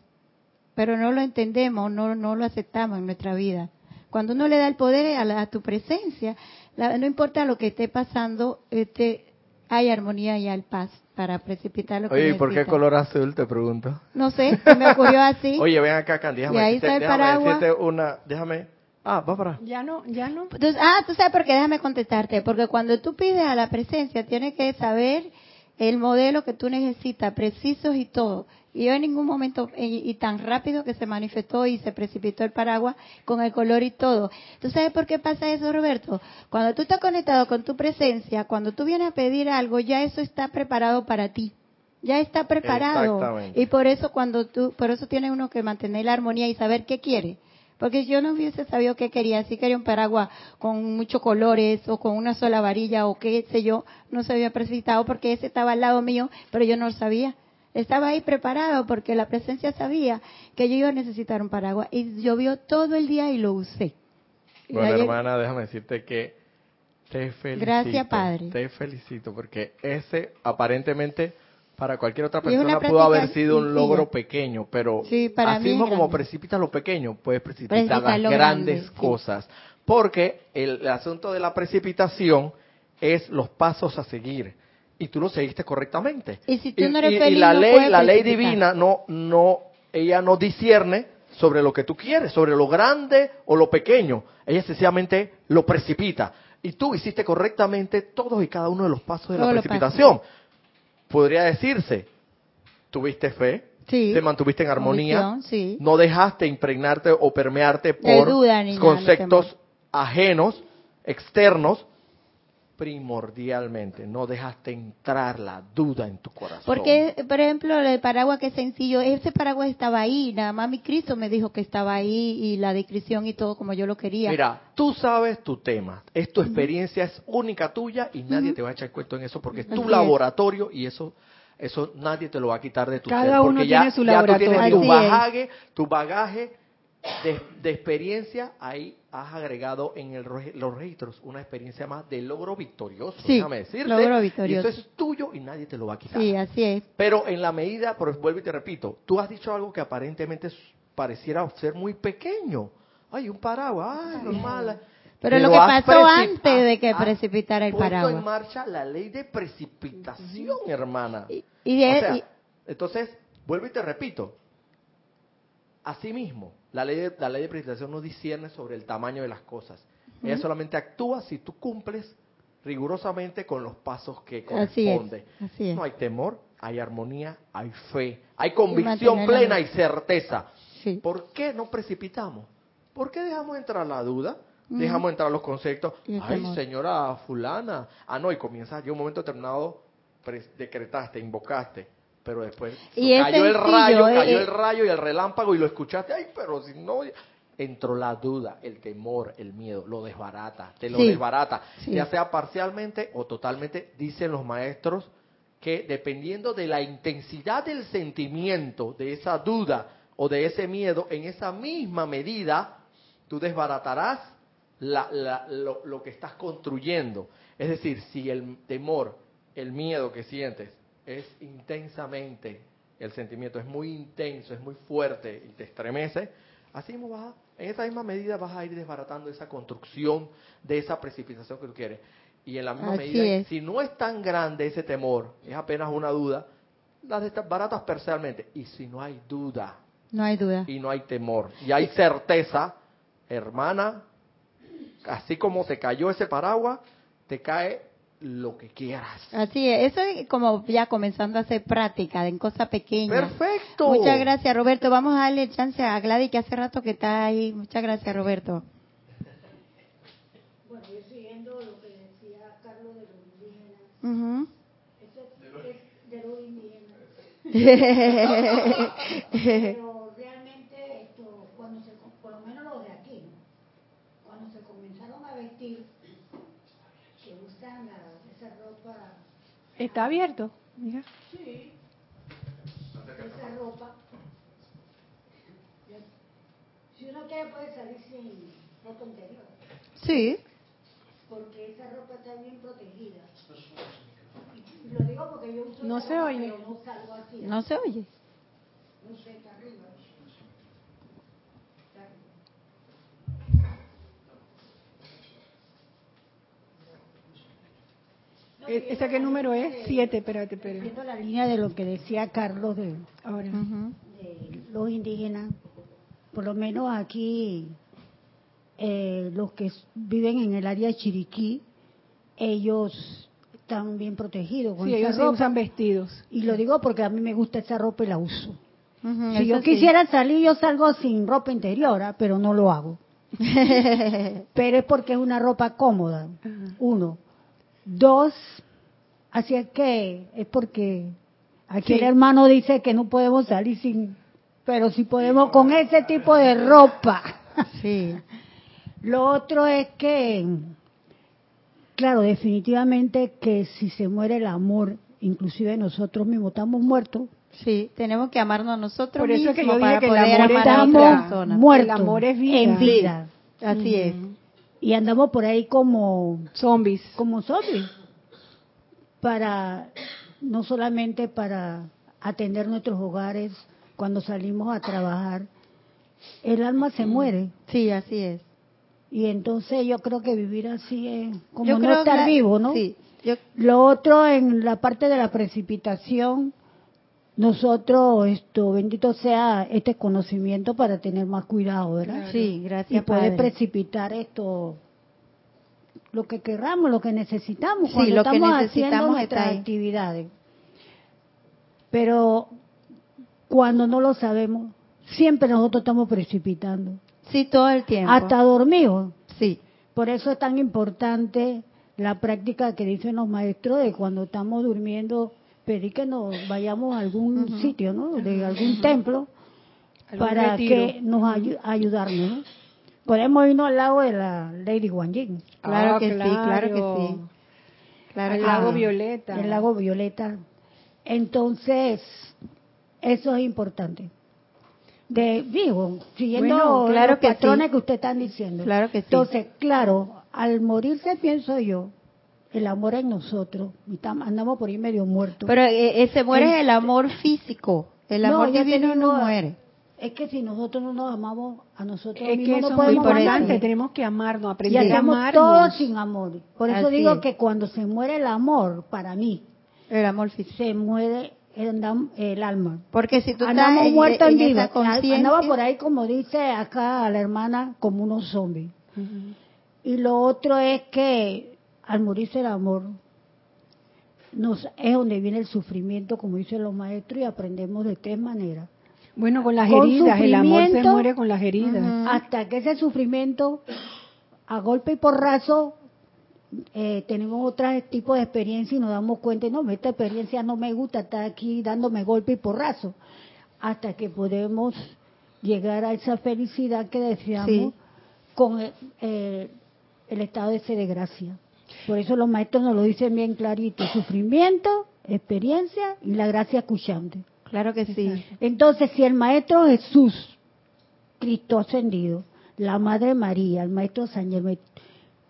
pero no lo entendemos, no, no lo aceptamos en nuestra vida. Cuando uno le da el poder a, la- a tu presencia, la- no importa lo que esté pasando, este, hay armonía y hay paz para precipitar lo que Oye, ¿y por qué color azul? Te pregunto. No sé, se me ocurrió así. [LAUGHS] Oye, ven acá, Candy. Déjame, Y ahí está el déjame paraguas. decirte una. Déjame. Ah, va para. Ya no, ya no. Entonces, ah, tú sabes por qué, déjame contestarte, porque cuando tú pides a la presencia, tienes que saber el modelo que tú necesitas, precisos y todo. Y yo en ningún momento, y, y tan rápido que se manifestó y se precipitó el paraguas con el color y todo. ¿Tú sabes por qué pasa eso, Roberto? Cuando tú estás conectado con tu presencia, cuando tú vienes a pedir algo, ya eso está preparado para ti. Ya está preparado. Y por eso cuando tú, por eso tiene uno que mantener la armonía y saber qué quiere. Porque yo no hubiese sabido qué quería. Si quería un paraguas con muchos colores o con una sola varilla o qué sé yo, no se había precipitado porque ese estaba al lado mío, pero yo no lo sabía. Estaba ahí preparado porque la presencia sabía que yo iba a necesitar un paraguas y llovió todo el día y lo usé. Y Bueno, ayer- hermana, déjame decirte que te felicito. Gracias, Padre. Te felicito porque ese aparentemente para cualquier otra persona pudo haber sido un logro pequeño, pero Sí, para así mismo como precipitas lo pequeño, puedes precipitar Precipitar las grandes grande, sí. cosas. Porque el, asunto de la precipitación es los pasos a seguir. Y tú lo seguiste correctamente. Y si tú no eres y- y feliz, la no ley, la ley divina no, no, ella no discierne sobre lo que tú quieres, sobre lo grande o lo pequeño. Ella sencillamente lo precipita. Y tú hiciste correctamente todos y cada uno de los pasos de la precipitación. Podría decirse, tuviste fe, Sí. te mantuviste en armonía, sí. no dejaste impregnarte o permearte por duda conceptos ajenos, externos, primordialmente, no dejaste entrar la duda en tu corazón. Porque, por ejemplo, el paraguas que es sencillo, ese paraguas estaba ahí, nada más mi Cristo me dijo que estaba ahí y la descripción y todo como yo lo quería. Mira, tú sabes tu tema, es tu experiencia, es única tuya y nadie te va a echar cuento en eso porque es tu Así es. laboratorio y eso eso nadie te lo va a quitar de tu Cada ser, uno porque ya, tiene su ya tú tienes laboratorio. tu Así es. bagaje, tu bagaje de, de experiencia, ahí has agregado en el, los registros una experiencia más de logro victorioso, Sí, déjame decirte. logro Y victorioso. eso es tuyo y nadie te lo va a quitar. sí, así es. Pero en la medida, por vuelvo y te repito, tú has dicho algo que aparentemente pareciera ser muy pequeño. Ay, un paraguas, ay, normal. Pero lo que pasó antes de que precipitara el paraguas. en marcha la ley de precipitación, hermana. Y, y de- O sea, y- entonces, vuelvo y te repito. Asimismo, la ley, de, la ley de precipitación no discierne sobre el tamaño de las cosas. Ella solamente actúa si tú cumples rigurosamente con los pasos que Así es, corresponden. así es. No hay temor, hay armonía, hay fe, hay convicción plena y certeza. sí. ¿Por qué no precipitamos? ¿Por qué dejamos entrar la duda? Dejamos entrar los conceptos. Ay, temor. señora fulana. Ah, no, y comienza, ya un momento determinado, decretaste, invocaste. Pero después Y cayó el rayo, eh, cayó eh. el rayo y el relámpago y lo escuchaste. Ay, pero si no... Entró la duda, el temor, el miedo, lo desbarata, te lo Sí. desbarata, Sí. ya sea parcialmente o totalmente, dicen los maestros, que dependiendo de la intensidad del sentimiento, de esa duda o de ese miedo, en esa misma medida, tú desbaratarás la- la- lo, lo que estás construyendo. Es decir, si el temor, el miedo que sientes es intensamente, el sentimiento es muy intenso, es muy fuerte y te estremece, así mismo vas a- en esa misma medida vas a ir desbaratando esa construcción de esa precipitación que tú quieres. Y en la misma Así medida, es. si no es tan grande ese temor, es apenas una duda, las desbaratas parcialmente. Y si no hay duda, no hay duda. y no hay temor y hay certeza, hermana, así como te cayó ese paraguas, te cae lo que quieras. Así es, eso es como ya comenzando a hacer práctica en cosas pequeñas. Perfecto. Muchas gracias, Roberto. Vamos a darle chance a Gladys, que hace rato que está ahí. Muchas gracias, Roberto. Bueno, yo siguiendo lo que decía Carlos de los indígenas, Ujú. eso es de los indígenas, [LAUGHS] pero realmente esto, cuando se, por lo menos los de aquí, ¿no? cuando se comenzaron a vestir, que usan la- esa ropa, Está abierto. Mira. sí, esa ropa, si uno quiere puede salir sin ropa interior, Sí. porque esa ropa está bien protegida. Lo digo porque yo uso No se ropa, oye. no salgo así. No se oye. No sé, está arriba. Está arriba. No, E- ¿Ese qué número es? Siete, espérate, espérate. Siguiendo la línea de lo que decía Carlos de, Ahora. De los indígenas, por lo menos aquí, eh, los que viven en el área de Chiriquí, ellos están bien protegidos con Sí, esa ellos ropa. usan vestidos. Y lo digo porque a mí me gusta esa ropa y la uso. Si yo sí. quisiera salir, yo salgo sin ropa interior, ¿ah? pero no lo hago. [LAUGHS] Pero es porque es una ropa cómoda, uno. Dos, así es que es porque aquí Sí. el hermano dice que no podemos salir sin, pero si podemos con ese tipo de ropa. [LAUGHS] Sí. Lo otro es que, claro, definitivamente que si se muere el amor, inclusive nosotros mismos estamos muertos, Sí, tenemos que amarnos a nosotros Por eso es que yo mismos dije para que el poder amor es amar a otra persona. El amor es vida. en vida. Así es. Y andamos por ahí como Zombies. como zombies para no solamente para atender nuestros hogares cuando salimos a trabajar el alma se muere Sí, así es. y entonces yo creo que vivir así es como Yo no estar que- vivo no Sí. Yo, lo otro en la parte de la precipitación nosotros, esto, bendito sea este conocimiento para tener más cuidado, ¿verdad? Sí, Y gracias, poder Padre. precipitar esto, lo que querramos, lo que necesitamos, Sí, cuando lo que estamos haciendo necesitamos está nuestras ahí. actividades. Pero cuando no lo sabemos, siempre nosotros estamos precipitando, Sí, todo el tiempo. hasta dormidos. Sí, Por eso es tan importante la práctica que dicen los maestros de cuando estamos durmiendo, pedir que nos vayamos a algún sitio, ¿no? De algún templo para retiro. que nos ayu- ayudarnos, ¿no? Podemos irnos al lado de la Lady Guan Yin, Claro Ah, que sí, claro que sí. claro que lago. Violeta. el lago Violeta. Entonces, eso es importante. De vivo, siguiendo Bueno, claro los que patrones sí. que usted está diciendo. Claro que sí. Entonces, claro, al morirse pienso yo, el amor en nosotros, y andamos por ahí medio muertos. Pero eh, ese muere El- el amor físico. El No, amor te divino no muere. Es que si nosotros no nos amamos a nosotros Es que mismos, eso no es muy podemos amar a tenemos que amarnos, Y aprender a hacemos amarnos. todo sin amor. Por eso Así digo es. que cuando se muere el amor, para mí, El amor físico. se muere el, alma. Porque si tú Andamos estás muertos en, en Andaba por ahí, como dice acá la hermana, como unos zombies. Y lo otro es que al morirse el amor, nos, es donde viene el sufrimiento, como dicen los maestros, y aprendemos de tres maneras. Bueno, con las Con heridas, el amor se muere con las heridas. Hasta que ese sufrimiento, a golpe y porrazo, eh, tenemos otro tipo de experiencia y nos damos cuenta, no, esta experiencia no me gusta, estar aquí dándome golpe y porrazo. Hasta que podemos llegar a esa felicidad que deseamos Sí. con eh, eh, el estado ese de gracia. Por eso los maestros nos lo dicen bien clarito, sufrimiento, experiencia y la gracia escuchante. Claro que sí. Entonces, si el Maestro Jesús, Cristo ascendido, la Madre María, el Maestro San el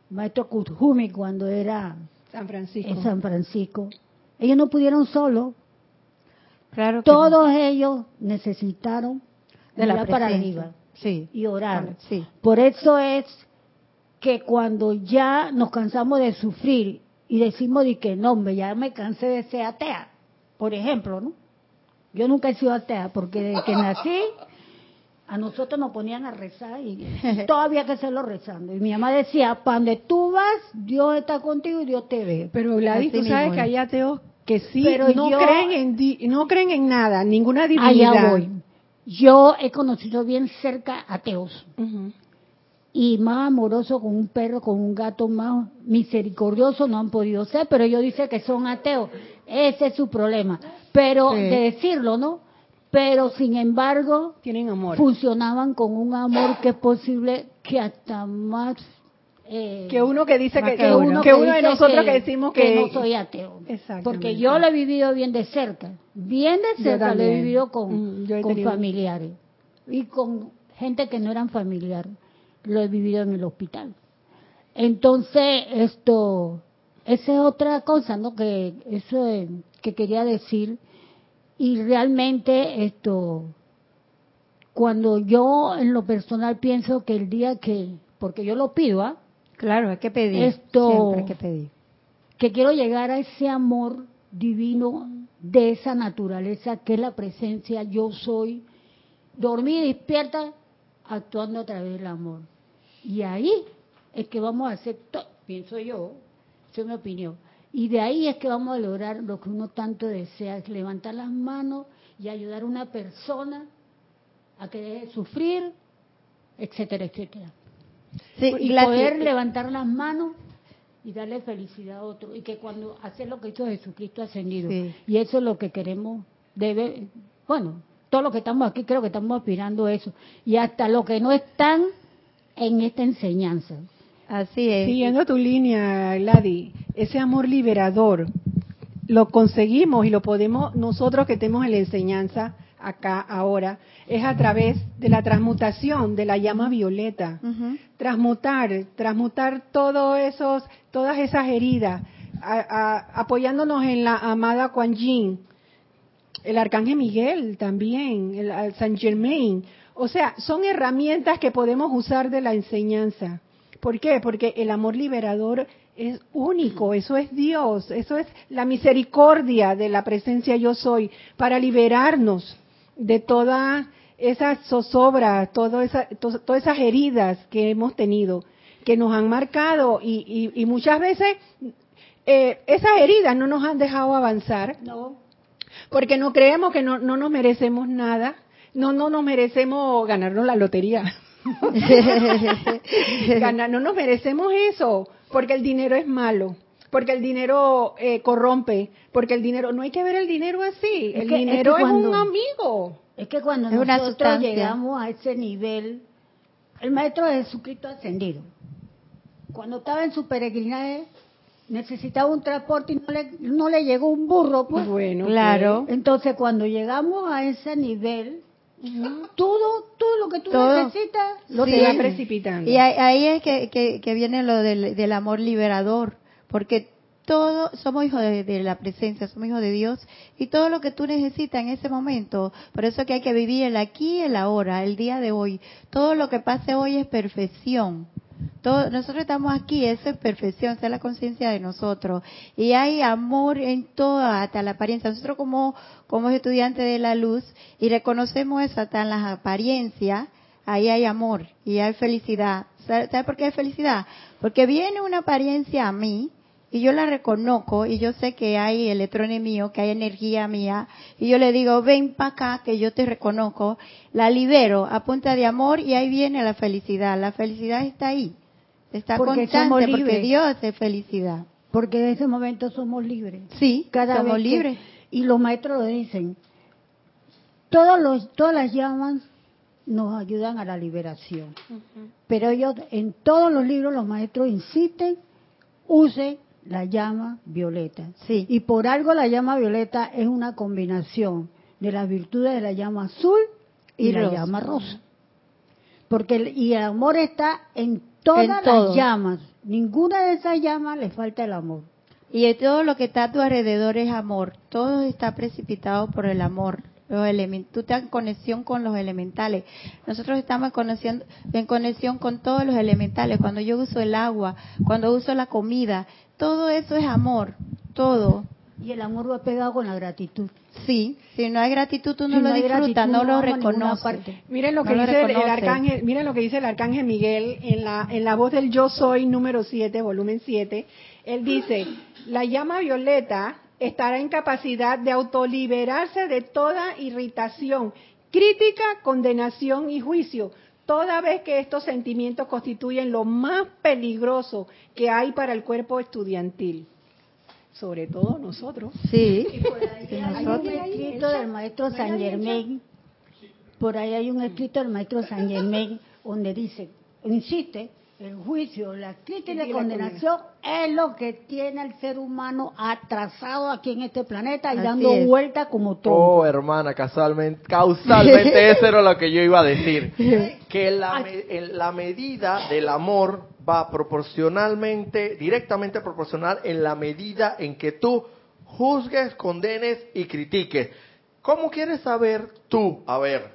Maestro Kujumi cuando era San Francisco. en San Francisco, ellos no pudieron solo, Claro que todos ellos necesitaron de la para arriba Sí. y orar. Sí. Por eso es que cuando ya nos cansamos de sufrir y decimos de que no, hombre, ya me cansé de ser atea, por ejemplo, ¿no? Yo nunca he sido atea porque desde que nací a nosotros nos ponían a rezar y [LAUGHS] todavía que hacerlo rezando. Y mi mamá decía, para donde tú vas, Dios está contigo y Dios te ve. Pero Gladys, tú sabes que hay ateos que sí Pero no yo- creen en di- no creen en nada, ninguna divinidad. Allá voy. Yo he conocido bien cerca ateos. Ujú. Y más amoroso con un perro, con un gato más misericordioso no han podido ser, pero ellos dicen que son ateos. Ese es su problema. Pero Sí. de decirlo, ¿no? Pero sin embargo, Tienen amor. funcionaban con un amor que es posible que hasta más eh, que uno que dice que, que uno. uno, que uno de nosotros que, decimos que, no soy ateo. Exactamente. Porque yo lo he vivido bien de cerca. Bien de cerca lo he vivido con, Mm, con familiares. Y con gente que no eran familiares. Lo he vivido en el hospital. Entonces, esto, esa es otra cosa, ¿no? Que eso es- que quería decir. Y realmente esto, cuando yo en lo personal pienso que el día que, porque yo lo pido, ¿ah? Claro, hay que pedir. Esto- Siempre hay que pedir. que quiero llegar a ese amor divino de esa naturaleza que es la presencia yo soy, dormida y despierta, actuando a través del amor. Y ahí es que vamos a hacer todo, pienso yo, esa es mi opinión. Y de ahí es que vamos a lograr lo que uno tanto desea, es levantar las manos y ayudar a una persona a que deje de sufrir, etcétera, etcétera. Sí, y poder levantar las manos y darle felicidad a otro y que cuando hace lo que hizo Jesucristo ascendido Sí. y eso es lo que queremos debe bueno todos los que estamos aquí creo que estamos aspirando a eso y hasta los que no están en esta enseñanza Así es. Siguiendo tu línea, Gladys, ese amor liberador lo conseguimos y lo podemos nosotros que tenemos en la enseñanza acá ahora es a través de la transmutación de la llama violeta. Transmutar, transmutar todos esos, todas esas heridas, a- a- apoyándonos en la amada Kuan Yin, el arcángel Miguel también, el, el San Germain. O sea, son herramientas que podemos usar de la enseñanza. ¿Por qué? Porque el amor liberador es único, eso es Dios, eso es la misericordia de la presencia yo soy para liberarnos de toda esa zozobra, todo esa, to- todas esas heridas que hemos tenido, que nos han marcado y, y- y muchas veces eh, esas heridas no nos han dejado avanzar No, porque no creemos que no, no nos merecemos nada, no, no nos merecemos ganarnos la lotería. [LAUGHS] Ganar- no nos merecemos eso, porque el dinero es malo, porque el dinero eh, corrompe, porque el dinero, no hay que ver el dinero así, Es el que- es dinero es, un amigo. es que cuando Es nosotros llegamos a ese nivel, el maestro de Jesucristo ascendido, cuando estaba en su peregrinaje, necesitaba un transporte y no le, no le llegó un burro, pues. Bueno, Claro. Entonces, cuando llegamos a ese nivel, todo, todo lo que tú Todo. necesitas, lo Sí. te va precipitando. Y ahí, ahí es que, que- que viene lo del, del amor liberador, porque todos somos hijos de, de la presencia, somos hijos de Dios, y todo lo que tú necesitas en ese momento, por eso que hay que vivir el aquí y el ahora, el día de hoy. Todo lo que pase hoy es perfección. Todo, nosotros estamos aquí, eso es perfección, esa es la conciencia de nosotros. Y hay amor en toda, hasta la apariencia. Nosotros como, como estudiantes de la luz, y reconocemos eso hasta en las apariencias, ahí hay amor y hay felicidad. ¿Sabe sabe por qué hay felicidad? Porque viene una apariencia a mí y yo la reconozco y yo sé que hay electrones míos, que hay energía mía y yo le digo, ven para acá que yo te reconozco, la libero a punta de amor y ahí viene la felicidad. La felicidad está ahí, está Porque constante somos porque. Dios es felicidad. porque en ese momento somos libres. Sí, Cada somos vez que- libres. y los maestros lo dicen, todos los, todas las llamas nos ayudan a la liberación. Pero ellos, en todos los libros, los maestros insisten, use la llama violeta. Sí. Y por algo la llama violeta es una combinación de las virtudes de la llama azul y, Y la rosa. llama rosa. Porque el, y el amor está en todas En todo. las llamas. Ninguna de esas llamas le falta el amor. Y de todo lo que está a tu alrededor es amor. Todo está precipitado por el amor. Los tú estás en conexión con los elementales. Nosotros estamos en conexión, en conexión con todos los elementales. Cuando yo uso el agua, cuando uso la comida, todo eso es amor. Todo. Y el amor va pegado con la gratitud. Sí. Si no hay gratitud, tú no Si lo no disfrutas, no no lo reconoces. Miren lo No que lo dice el, arcángel, miren lo que dice el arcángel Miguel en la en la voz del Yo soy número 7, volumen 7. Él dice, "La llama violeta estará en capacidad de autoliberarse de toda irritación, crítica, condenación y juicio, toda vez que estos sentimientos constituyen lo más peligroso que hay para el cuerpo estudiantil." Sobre todo nosotros. Sí. Hay un escrito del maestro San Germain, por ahí hay un escrito del maestro San Germain donde dice, insiste, el juicio, la crítica y la condenación es lo que tiene al ser humano atrasado aquí en este planeta y Así dando es. vuelta como todo. Oh, hermana, casualmente, causalmente [LAUGHS] eso era lo que yo iba a decir. Que la, me- en la medida del amor va proporcionalmente, directamente proporcional en la medida en que tú juzgues, condenes y critiques. ¿Cómo quieres saber tú? A ver,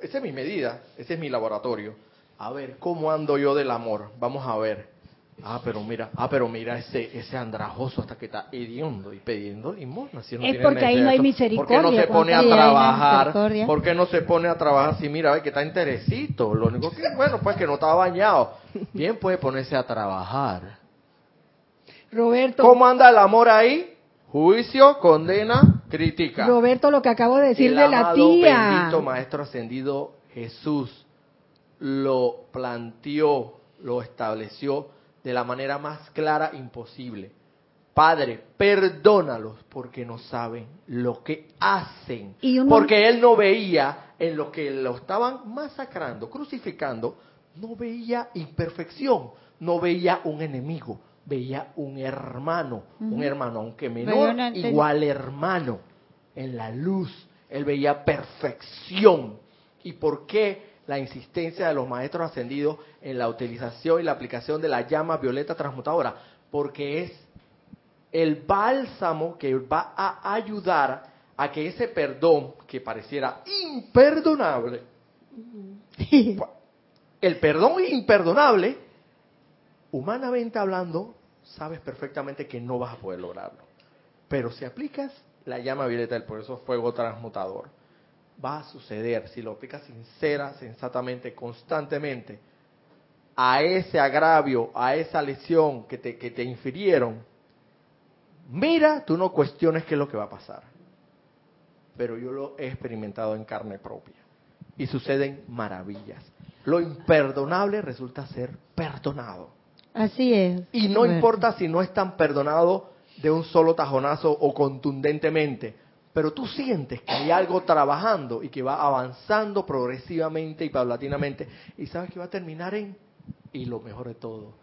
esa es mi medida, ese es mi laboratorio. A ver, ¿cómo ando yo del amor? Vamos a ver. Ah, pero mira, ah, pero mira ese ese andrajoso hasta que está hediondo y pidiendo limosna. si no Es porque ahí no hay necesidad. ¿Por qué no misericordia, se pone a trabajar? misericordia. ¿Por qué no se pone a trabajar si mira, ve que está interesito? Lo único que, bueno, pues que no está bañado. Bien puede ponerse a trabajar. Roberto, ¿Cómo anda el amor ahí? Juicio, condena, crítica. Roberto, lo que acabo de decir el de la tía. bendito Maestro Ascendido Jesús lo planteó, lo estableció de la manera más clara imposible. Padre, perdónalos porque no saben lo que hacen. Y uno- Porque él no veía en lo que lo estaban masacrando, crucificando, no veía imperfección, no veía un enemigo, veía un hermano, un hermano, aunque menor, una igual hermano, en la luz. Él veía perfección. ¿Y por qué la insistencia de los maestros ascendidos en la utilización y la aplicación de la llama violeta transmutadora? Porque es el bálsamo que va a ayudar a que ese perdón que pareciera imperdonable, [LAUGHS] el perdón imperdonable, humanamente hablando, sabes perfectamente que no vas a poder lograrlo. Pero si aplicas la llama violeta del eso fuego transmutador, va a suceder, si lo aplicas sincera, sensatamente, constantemente, a ese agravio, a esa lesión que te, que te infirieron, mira, tú no cuestiones qué es lo que va a pasar. Pero yo lo he experimentado en carne propia. Y suceden maravillas. Lo imperdonable resulta ser perdonado. Así es. Y no importa si no es tan perdonado de un solo tajonazo o contundentemente, pero tú sientes que hay algo trabajando y que va avanzando progresivamente y paulatinamente y sabes que va a terminar en y lo mejor de todo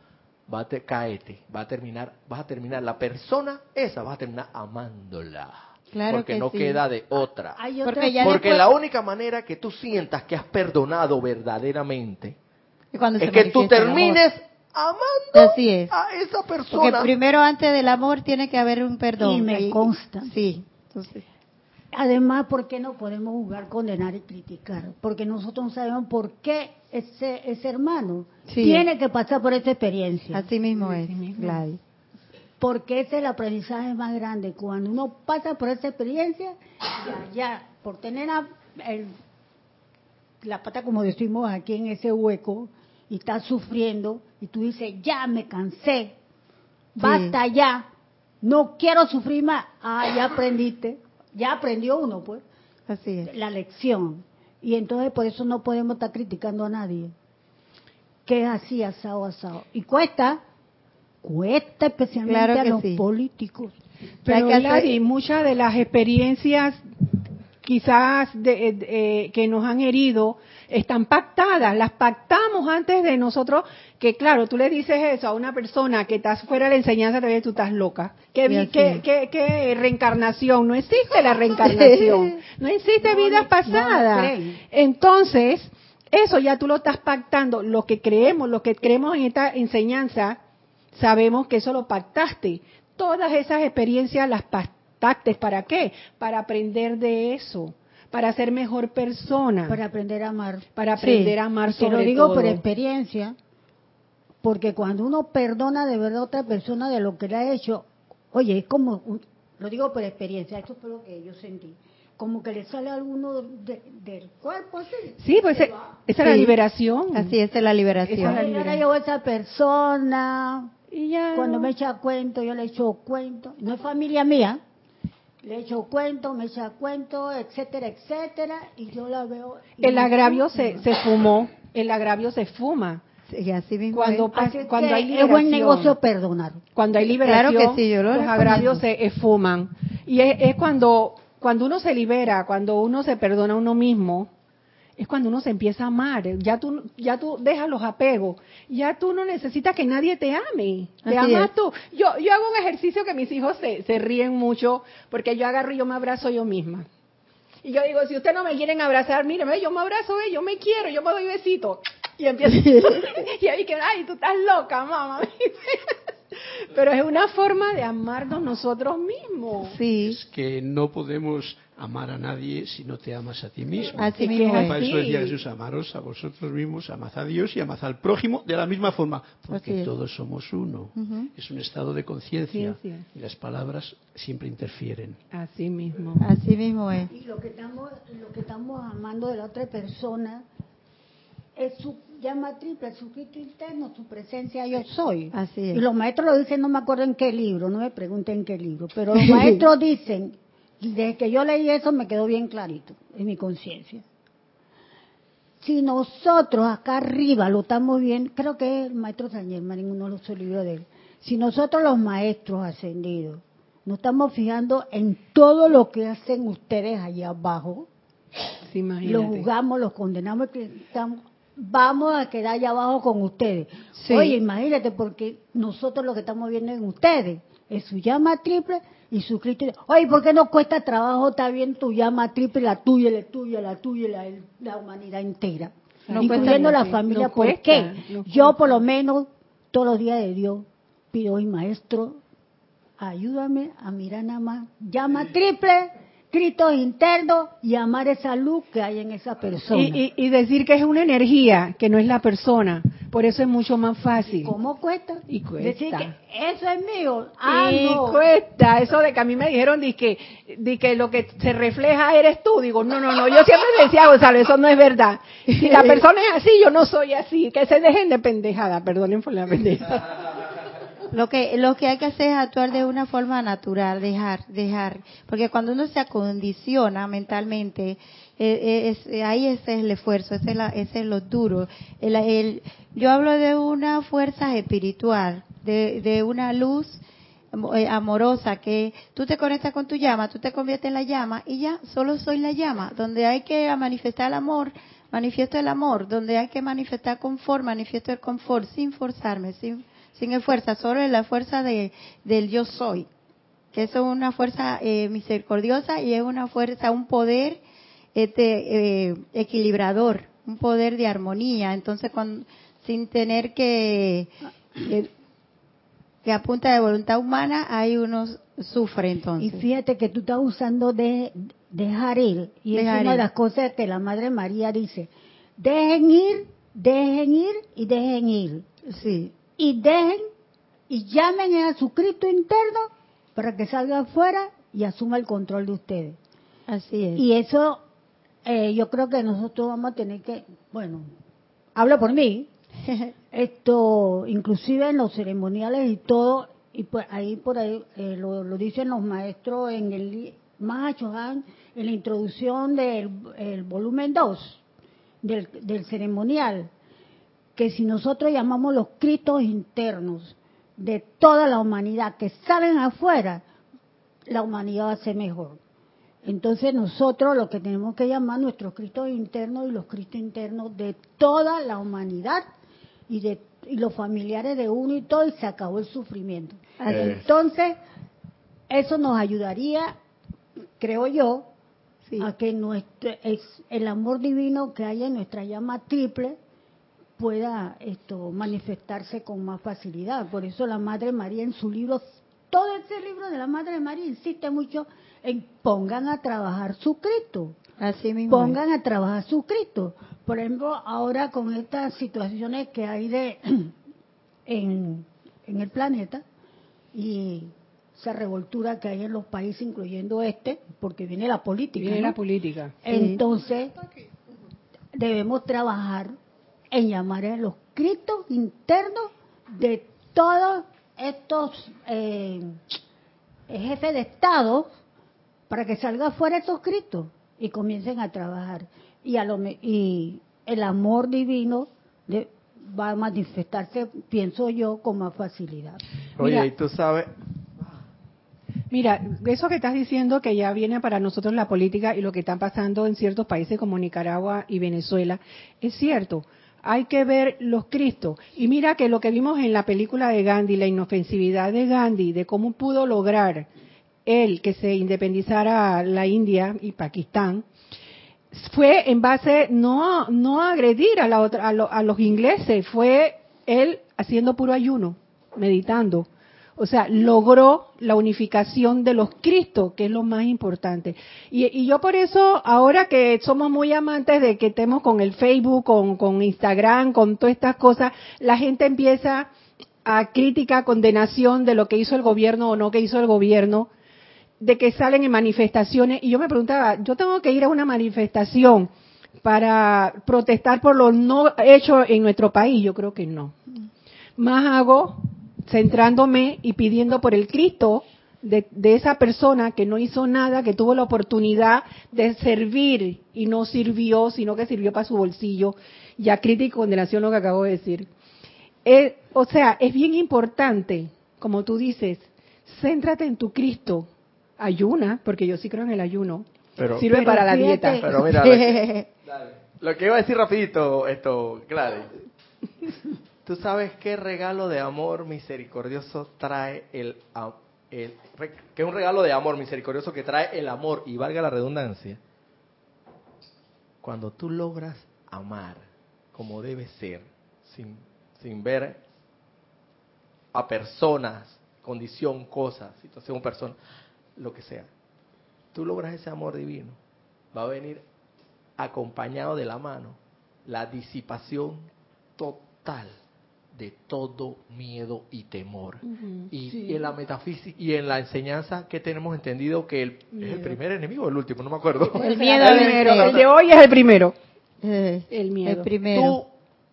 va a te, caete, va a terminar, vas a terminar la persona esa vas a terminar amándola. Claro porque que no sí. queda de otra. Hay otra- Porque ya Porque después- la única manera que tú sientas que has perdonado verdaderamente Y es que tú termines amando Así es. a esa Porque persona. primero, antes del amor, tiene que haber un perdón. Y me consta. Sí. Entonces, Además, ¿por qué no podemos jugar, condenar y criticar? Porque nosotros no sabemos por qué ese, ese hermano Sí. tiene que pasar por esta experiencia. así mismo es, Así mismo. Gladys. Porque ese es el aprendizaje más grande. Cuando uno pasa por esa experiencia, ya, ya, por tener a- el- la pata, como decimos aquí en ese hueco, y estás sufriendo, y tú dices, ya me cansé, basta ya, no quiero sufrir más. Ah, ya aprendiste, ya aprendió uno, pues, Así es. la lección. Y entonces por eso no podemos estar criticando a nadie. Que es así, asado, asado. Y cuesta, cuesta especialmente Claro a los sí. políticos. Pero Hay que hacer- Gladys, muchas de las experiencias quizás de- de- que nos han herido están pactadas, las pactamos antes de nosotros, que claro, tú le dices eso a una persona que estás fuera de la enseñanza, te tú estás loca. ¿Qué, vi- qué, qué- qué reencarnación? No existe la reencarnación, [LAUGHS] no existe No, vida no, pasada. Entonces, eso ya tú lo estás pactando, lo que creemos, lo que creemos en esta enseñanza, sabemos que eso lo pactaste. Todas esas experiencias las pactaste. ¿Para qué? Para aprender de eso, para ser mejor persona, Para aprender a amar. para aprender Sí, a amar te sobre lo digo todo. por experiencia, porque cuando uno perdona de verdad a otra persona de lo que le ha hecho, oye, es como, un- lo digo por experiencia, esto fue lo que yo sentí, como que le sale a alguno de- del cuerpo así. Sí, pues eh, esa es la Sí. liberación. Así es la liberación. Esa es la liberación. yo a esa persona, Y ya cuando no. me echa cuento, yo le echo cuento, no es familia mía, le echo cuento, me echa cuento, etcétera, etcétera, y yo la veo. y el agravio se, se fumó, el agravio se fuma. Sí, así mismo Cuando es. Así cuando hay es liberación. buen negocio perdonar. Cuando hay Claro liberación, que sí, yo lo los agravios se esfuman. Y es, es cuando, cuando uno se libera, cuando uno se perdona a uno mismo, es cuando uno se empieza a amar. Ya tú, ya tú dejas los apegos. Ya tú no necesitas que nadie te ame. Te Así amas es. tú. Yo, yo hago un ejercicio que mis hijos se, se ríen mucho porque yo agarro y yo me abrazo yo misma. Y yo digo, si ustedes no me quieren abrazar, míreme, yo me abrazo, eh, yo me quiero, yo me doy besito. Y empiezo, [LAUGHS] [LAUGHS] y ahí que, ay, tú estás loca, mamá. [LAUGHS] Pero es una forma de amarnos nosotros mismos. Sí, Es que no podemos amar a nadie si no te amas a ti mismo. así mismo. Para eso decía Jesús, amaros a vosotros mismos, amad a Dios y amad al prójimo de la misma forma, porque todos somos uno. Es un estado de conciencia Conciencia. y las palabras siempre interfieren. Así mismo. Así mismo es. Y lo que estamos, lo que estamos amando de la otra persona es su llama triple, su interno, su presencia yo soy. Así es. Y los maestros lo dicen, no me acuerdo en qué libro, no me pregunten en qué libro, pero [LAUGHS] los maestros dicen, y desde que yo leí eso me quedó bien clarito en mi conciencia. Si nosotros acá arriba lo estamos viendo, creo que es el maestro San Germán en uno de los libros de él, si nosotros los maestros ascendidos nos estamos fijando en todo lo que hacen ustedes allá abajo, Sí, los juzgamos, los condenamos, que estamos- vamos a quedar allá abajo con ustedes. Sí. Oye, imagínate, porque nosotros lo que estamos viendo en ustedes es su llama triple y su Cristo. Oye, ¿por qué no cuesta trabajo estar bien tu llama triple, la tuya, la tuya, la tuya, la, la humanidad entera? No incluyendo la familia. no ¿Por qué? no Yo, por lo menos, todos los días de Dios, pido hoy, maestro, ayúdame a mirar nada más. Llama triple, Cristo interno y amar esa luz que hay en esa persona. Y, y- y decir que es una energía, que no es la persona. Por eso es mucho más fácil. ¿Cómo cuesta? Y cuesta. Decir que eso es mío. Ah, y no. cuesta, eso de que a mí me dijeron de que, de que lo que se refleja eres tú, digo, no, no, no, yo siempre decía, Gonzalo, eso no es verdad. Si la persona es así, yo no soy así, que se dejen de pendejada, perdonen por la pendejada. Lo que, lo que hay que hacer es actuar de una forma natural, dejar, dejar. Porque cuando uno se acondiciona mentalmente, eh, eh, eh, ahí ese es el esfuerzo, ese es, la- ese es lo duro. El- el- yo hablo de una fuerza espiritual, de, de una luz amorosa que tú te conectas con tu llama, tú te conviertes en la llama y ya, solo soy la llama. Donde hay que manifestar el amor, manifiesto el amor. Donde hay que manifestar confort, manifiesto el confort, sin forzarme, sin, sin fuerza, solo en la fuerza de, del yo soy. Que eso es una fuerza eh, misericordiosa y es una fuerza, un poder este, eh, equilibrador, un poder de armonía. Entonces, con, sin tener que, que, que a punta de voluntad humana, hay unos sufre Y entonces. fíjate que tú estás usando de dejar ir. Y es una de las cosas que la Madre María dice. Dejen ir, dejen ir y dejen ir. Sí, Y dejen y llamen a su Cristo interno para que salga afuera y asuma el control de ustedes. así es. Y eso eh, yo creo que nosotros vamos a tener que, bueno, hablo por mí, [LAUGHS] esto, inclusive en los ceremoniales y todo, y por ahí por ahí eh, lo, lo dicen los maestros en el Mahachohan, en la introducción del el volumen 2 del, del ceremonial, que si nosotros llamamos los cristos internos de toda la humanidad que salen afuera, la humanidad va a ser mejor. Entonces nosotros lo que tenemos que llamar nuestros cristos internos y los cristos internos de toda la humanidad y de y los familiares de uno y todo y se acabó el sufrimiento. Eh. Entonces eso nos ayudaría, creo yo, Sí. a que nuestro es el amor divino que hay en nuestra llama triple pueda esto manifestarse con más facilidad. Por eso la Madre María en su libro, todo ese libro de la Madre María insiste mucho en pongan a trabajar su Cristo, Así mismo. pongan a trabajar su Cristo. Por ejemplo, ahora con estas situaciones que hay de [CLEARS THROAT] en, en el planeta y esa revoltura que hay en los países, incluyendo este, porque viene la política. Viene ¿no? la política. Entonces, debemos trabajar en llamar a los cristos internos de todos estos eh, jefes de Estado para que salga fuera estos cristos y comiencen a trabajar. Y, a lo, y el amor divino de- va a manifestarse, pienso yo, con más facilidad. Oye, Mira. y tú sabes, Mira, eso que estás diciendo que ya viene para nosotros la política y lo que está pasando en ciertos países como Nicaragua y Venezuela, es cierto. Hay que ver los Cristos. Y mira que lo que vimos en la película de Gandhi, la inofensividad de Gandhi, de cómo pudo lograr él que se independizara la India y Pakistán, fue en base no no agredir a, la otra, a, a los ingleses, fue él haciendo puro ayuno, meditando. O sea, logró la unificación de los Cristos, que es lo más importante. Y, y yo por eso, ahora que somos muy amantes de que estemos con el Facebook, con, con Instagram, con todas estas cosas, la gente empieza a crítica, condenación de lo que hizo el gobierno o no que hizo el gobierno, de que salen en manifestaciones. Y yo me preguntaba, yo tengo que ir a una manifestación para protestar por lo no hecho en nuestro país. Yo creo que no. Más hago centrándome y pidiendo por el Cristo de, de esa persona que no hizo nada, que tuvo la oportunidad de servir y no sirvió, sino que sirvió para su bolsillo. Ya crítica y condenación lo que acabo de decir. Eh, o sea, es bien importante, como tú dices, céntrate en tu Cristo. Ayuna, porque yo sí creo en el ayuno. Pero- Sirve Pero para la dieta. pero mira, lo que, [LAUGHS] lo que iba a decir rapidito, esto, Gladys. ¿Tú sabes qué regalo de amor misericordioso trae el, el que es un regalo de amor misericordioso que trae el amor y valga la redundancia? Cuando tú logras amar como debe ser, sin, sin ver a personas, condición, cosa, situación, persona, lo que sea. Tú logras ese amor divino. Va a venir acompañado de la mano la disipación total de todo miedo y temor. Y, Sí. y en la metafísica y en la enseñanza que tenemos entendido que el, es el primer enemigo o el último, no me acuerdo. El miedo el, primero, de hoy es el primero. Eh, El miedo. El primero. Tú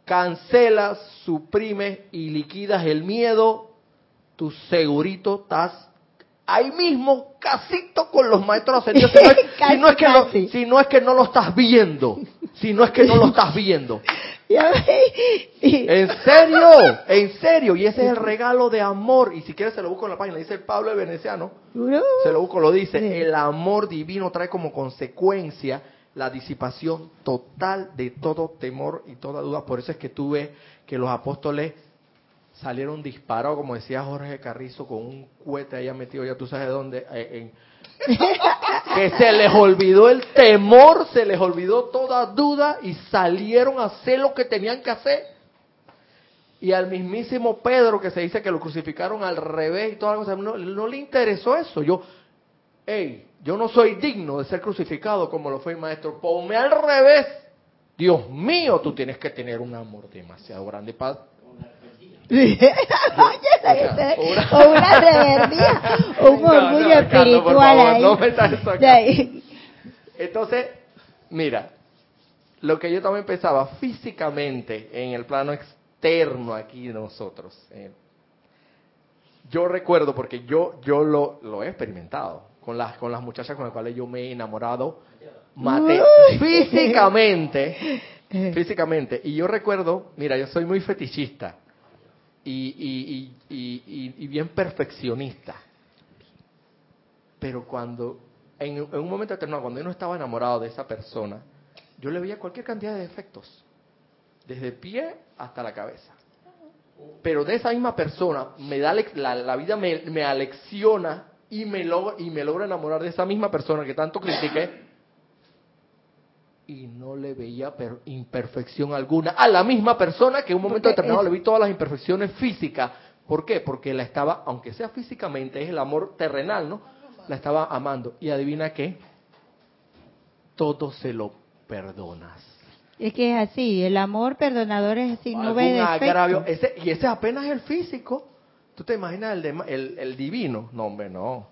cancelas, suprimes y liquidas el miedo, tú segurito estás ahí mismo, casito con los maestros ascendidos. Si no es, [LAUGHS] si no es que, no, si no es que no lo estás viendo, si no es que no lo estás viendo. [LAUGHS] En serio, en serio. Y ese es el regalo de amor. Y si quieres se lo busco en la página. Dice Pablo el Veneciano. Se lo busco, lo dice. El amor divino trae como consecuencia la disipación total de todo temor y toda duda. Por eso es que tú ves que los apóstoles salieron disparados, como decía Jorge Carrizo, con un cohete allá metido, ya tú sabes dónde, eh, en- que se les olvidó el temor, se les olvidó toda duda y salieron a hacer lo que tenían que hacer. Y al mismísimo Pedro, que se dice que lo crucificaron al revés y toda la cosa, no, no le interesó eso. Yo, hey, yo no soy digno de ser crucificado como lo fue el maestro. Ponme al revés. Dios mío, tú tienes que tener un amor demasiado grande para... [LAUGHS] Oye, o una reverdía, o un [LAUGHS] No, no, orgullo espiritual ahí. no. Entonces, mira, lo que yo también pensaba físicamente en el plano externo aquí de nosotros. eh, yo recuerdo porque yo yo lo, lo he experimentado con las con las muchachas con las cuales yo me he enamorado mate Uy. físicamente [LAUGHS] físicamente y yo recuerdo mira yo soy muy fetichista y, y, y, y, bien perfeccionista. Pero cuando en, un momento determinado cuando yo no estaba enamorado de esa persona yo le veía cualquier cantidad de defectos. Desde el pie hasta la cabeza. Pero de esa misma persona me da la vida me, me alecciona y me logra y me logra enamorar de esa misma persona que tanto critiqué y no le veía per- imperfección alguna a la misma persona que en un momento Porque determinado es- le vi todas las imperfecciones físicas ¿por qué? porque la estaba aunque sea físicamente es el amor terrenal ¿no? la estaba amando y adivina qué todo se lo perdonas Es que es así, el amor perdonador es así, no ve agravio. Ese, y ese apenas el físico. ¿Tú te imaginas el, de- el, el divino? No, hombre, no.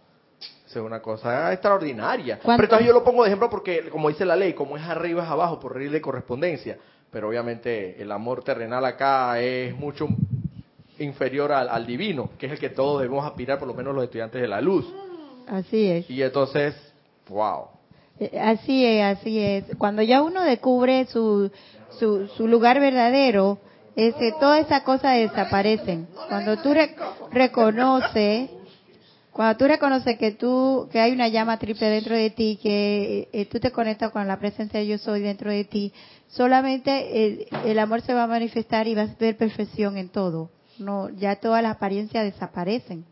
Es una cosa extraordinaria. ¿Cuánto? Pero entonces yo lo pongo de ejemplo porque, como dice la ley, como es arriba es abajo, por regla de correspondencia. Pero obviamente el amor terrenal acá es mucho inferior al, al divino, que es el que todos debemos aspirar, por lo menos los estudiantes de la luz. Así es. Y entonces, wow. Eh, Así es, así es. Cuando ya uno descubre su, su, su lugar verdadero, ese, todas esas cosas desaparecen. Cuando tú re- reconoces, cuando tú reconoces que tú, que hay una llama triple dentro de ti, que eh, tú te conectas con la presencia de yo soy dentro de ti, solamente el amor se va a manifestar y vas a ver perfección en todo. No, ya todas las apariencias desaparecen.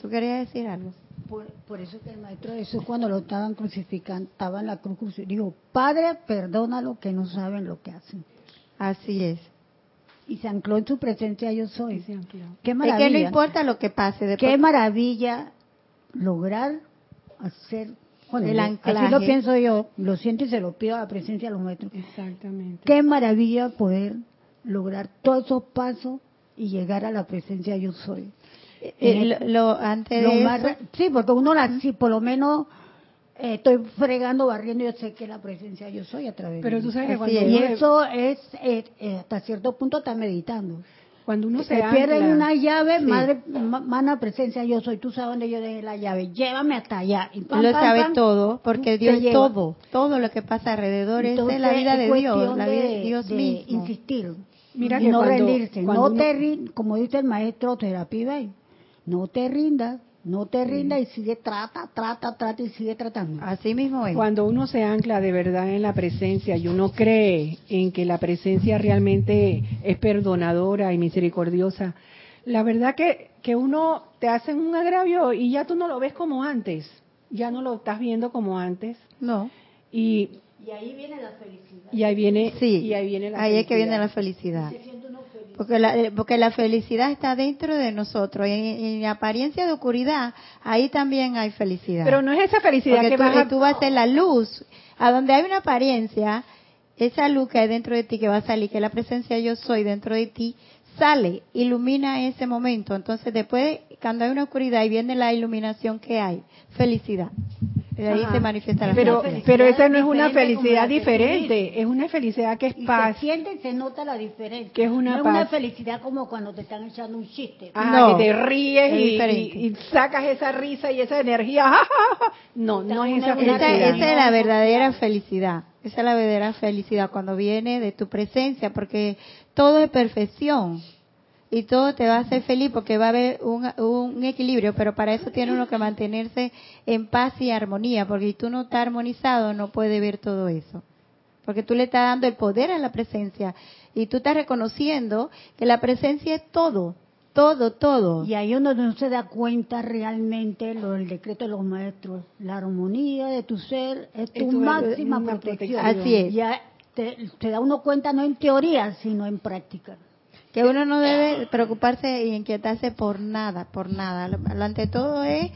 ¿Tú querías decir algo? Por, por eso que el maestro Jesús cuando lo estaban crucificando, estaba en la cruz, dijo, Padre, perdónalo que no saben lo que hacen. Así es. Y se ancló en su presencia yo soy. Sí. Qué Es maravilla. que no importa lo que pase. Después, Qué maravilla lograr hacer, bueno, El anclaje. así lo pienso yo, lo siento y se lo pido a la presencia de los maestros. Exactamente. Qué maravilla poder lograr todos esos pasos y llegar a la presencia yo soy. eh, lo, lo- antes Lo de más eso, sí, porque uno la, si por lo menos eh, estoy fregando, barriendo, yo sé que la presencia yo soy a través Pero de tú mí. sabes que cuando es. Y eso es, eh, eh, hasta cierto punto, está meditando. cuando uno se Se pierden ancla- una llave, Sí. madre, ma- mana presencia yo soy, tú sabes dónde yo dejé la llave, llévame hasta allá. Y lo pam, sabe todo, porque Dios es lleva. todo, todo lo que pasa alrededor Entonces, es la vida es de Dios, la vida de Dios de mismo. insistir. Mira y que no cuando- rendirse. cuando no uno- te como dice el maestro Terapia Bay, no te rindas, no te rindas y sigue, trata, trata, trata y sigue tratando. Así mismo es. Cuando uno se ancla de verdad en la presencia y uno cree en que la presencia realmente es perdonadora y misericordiosa, la verdad que, que uno te hacen un agravio y ya tú no lo ves como antes, ya no lo estás viendo como antes No, y, Y ahí viene la felicidad. y ahí viene sí, y ahí viene la ahí es que viene la felicidad. Porque la, eh, porque la felicidad está dentro de nosotros. En, en apariencia de oscuridad, ahí también hay felicidad. Pero no es esa felicidad Porque que tú, vas a... tú vas en la luz. A donde hay una apariencia, esa luz que hay dentro de ti que va a salir, que la presencia yo soy dentro de ti, sale, ilumina ese momento. Entonces después, cuando hay una oscuridad y viene la iluminación que hay, felicidad. De ahí Ajá. se manifiesta la Pero, felicidad. pero esa no es una felicidad diferente, es una felicidad que es Y paz. se siente y se nota la diferencia. Que es una no es paz. una felicidad como cuando te están echando un chiste. Ajá, No, que te ríes es y, diferente. y- y sacas esa risa y esa energía. [LAUGHS] No, no es Esa, felicidad. esa es la verdadera felicidad. Esa es la verdadera felicidad cuando viene de tu presencia, porque todo es perfección y todo te va a hacer feliz porque va a haber un, un equilibrio, pero para eso tiene uno que mantenerse en paz y armonía, porque si tú no estás armonizado no puedes ver todo eso. Porque tú le estás dando el poder a la presencia y tú estás reconociendo que la presencia es todo, todo, todo. Y ahí uno no se da cuenta realmente lo del decreto de los maestros. La armonía de tu ser es tu, Es tu máxima máxima protección. protección. Así es. Ya te, te da uno cuenta no en teoría, sino en práctica. Que uno no debe preocuparse y inquietarse por nada, por nada. Lo, ante todo es,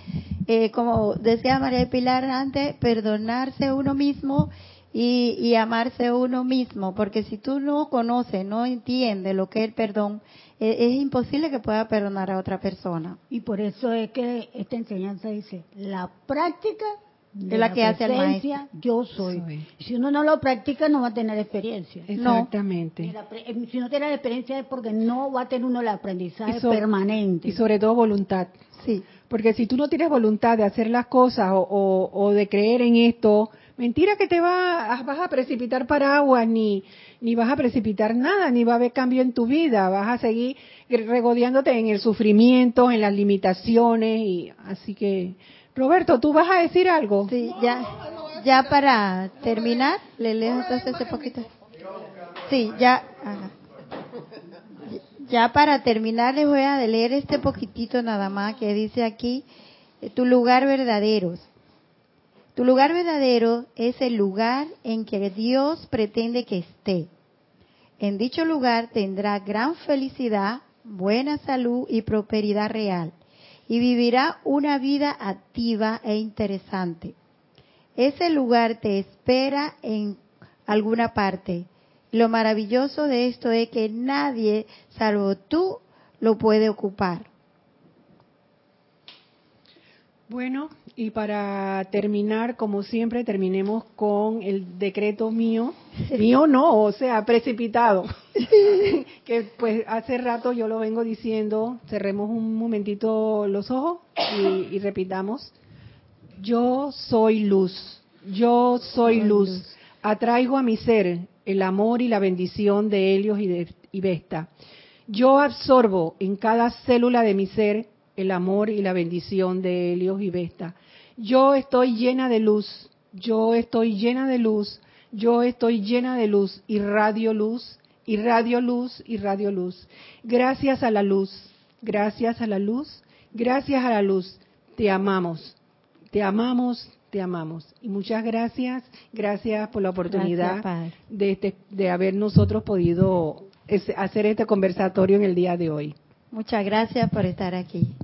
eh, como decía María Pilar antes, perdonarse uno mismo y, y amarse uno mismo, porque si tú no conoces, no entiendes lo que es el perdón, eh, es imposible que pueda perdonar a otra persona. Y por eso es que esta enseñanza dice, la práctica de Es la que hace al presencia, yo soy. Soy. Si uno no lo practica, no va a tener experiencia. Exactamente. la pre- eh, Si no tiene la experiencia es porque no va a tener uno el aprendizaje Y so- permanente. Y sobre todo voluntad. Sí. Porque si tú no tienes voluntad de hacer las cosas o, o- o de creer en esto, mentira que te va, vas a precipitar paraguas, ni, ni vas a precipitar nada, ni va a haber cambio en tu vida. Vas a seguir regodeándote en el sufrimiento, en las limitaciones. y Así que, Roberto, ¿tú vas a decir algo? Sí, ya, ya para terminar, le leo entonces ese poquito. Sí, ya, ya para terminar les voy a leer este poquitito nada más que dice aquí, eh, tu lugar verdadero. Tu lugar verdadero es el lugar en que Dios pretende que esté. En dicho lugar tendrá gran felicidad, buena salud y prosperidad real y vivirá una vida activa e interesante. Ese lugar te espera en alguna parte. Lo maravilloso de esto es que nadie, salvo tú, lo puede ocupar. Bueno, y para terminar, como siempre, terminemos con el decreto mío. Mío no, o sea, precipitado. [LAUGHS] que pues hace rato yo lo vengo diciendo, cerremos un momentito los ojos y, y repitamos. Yo soy luz, yo soy luz. Atraigo a mi ser el amor y la bendición de Helios y de y Vesta. Yo absorbo en cada célula de mi ser el amor y la bendición de Helios y Vesta. Yo estoy llena de luz, yo estoy llena de luz, yo estoy llena de luz, y radio luz, y radio luz, y radio luz. Gracias a la luz, gracias a la luz, gracias a la luz, te amamos, te amamos, te amamos. Y muchas gracias, gracias por la oportunidad Gracias, de, este- de haber nosotros podido hacer este conversatorio en el día de hoy. Muchas gracias por estar aquí.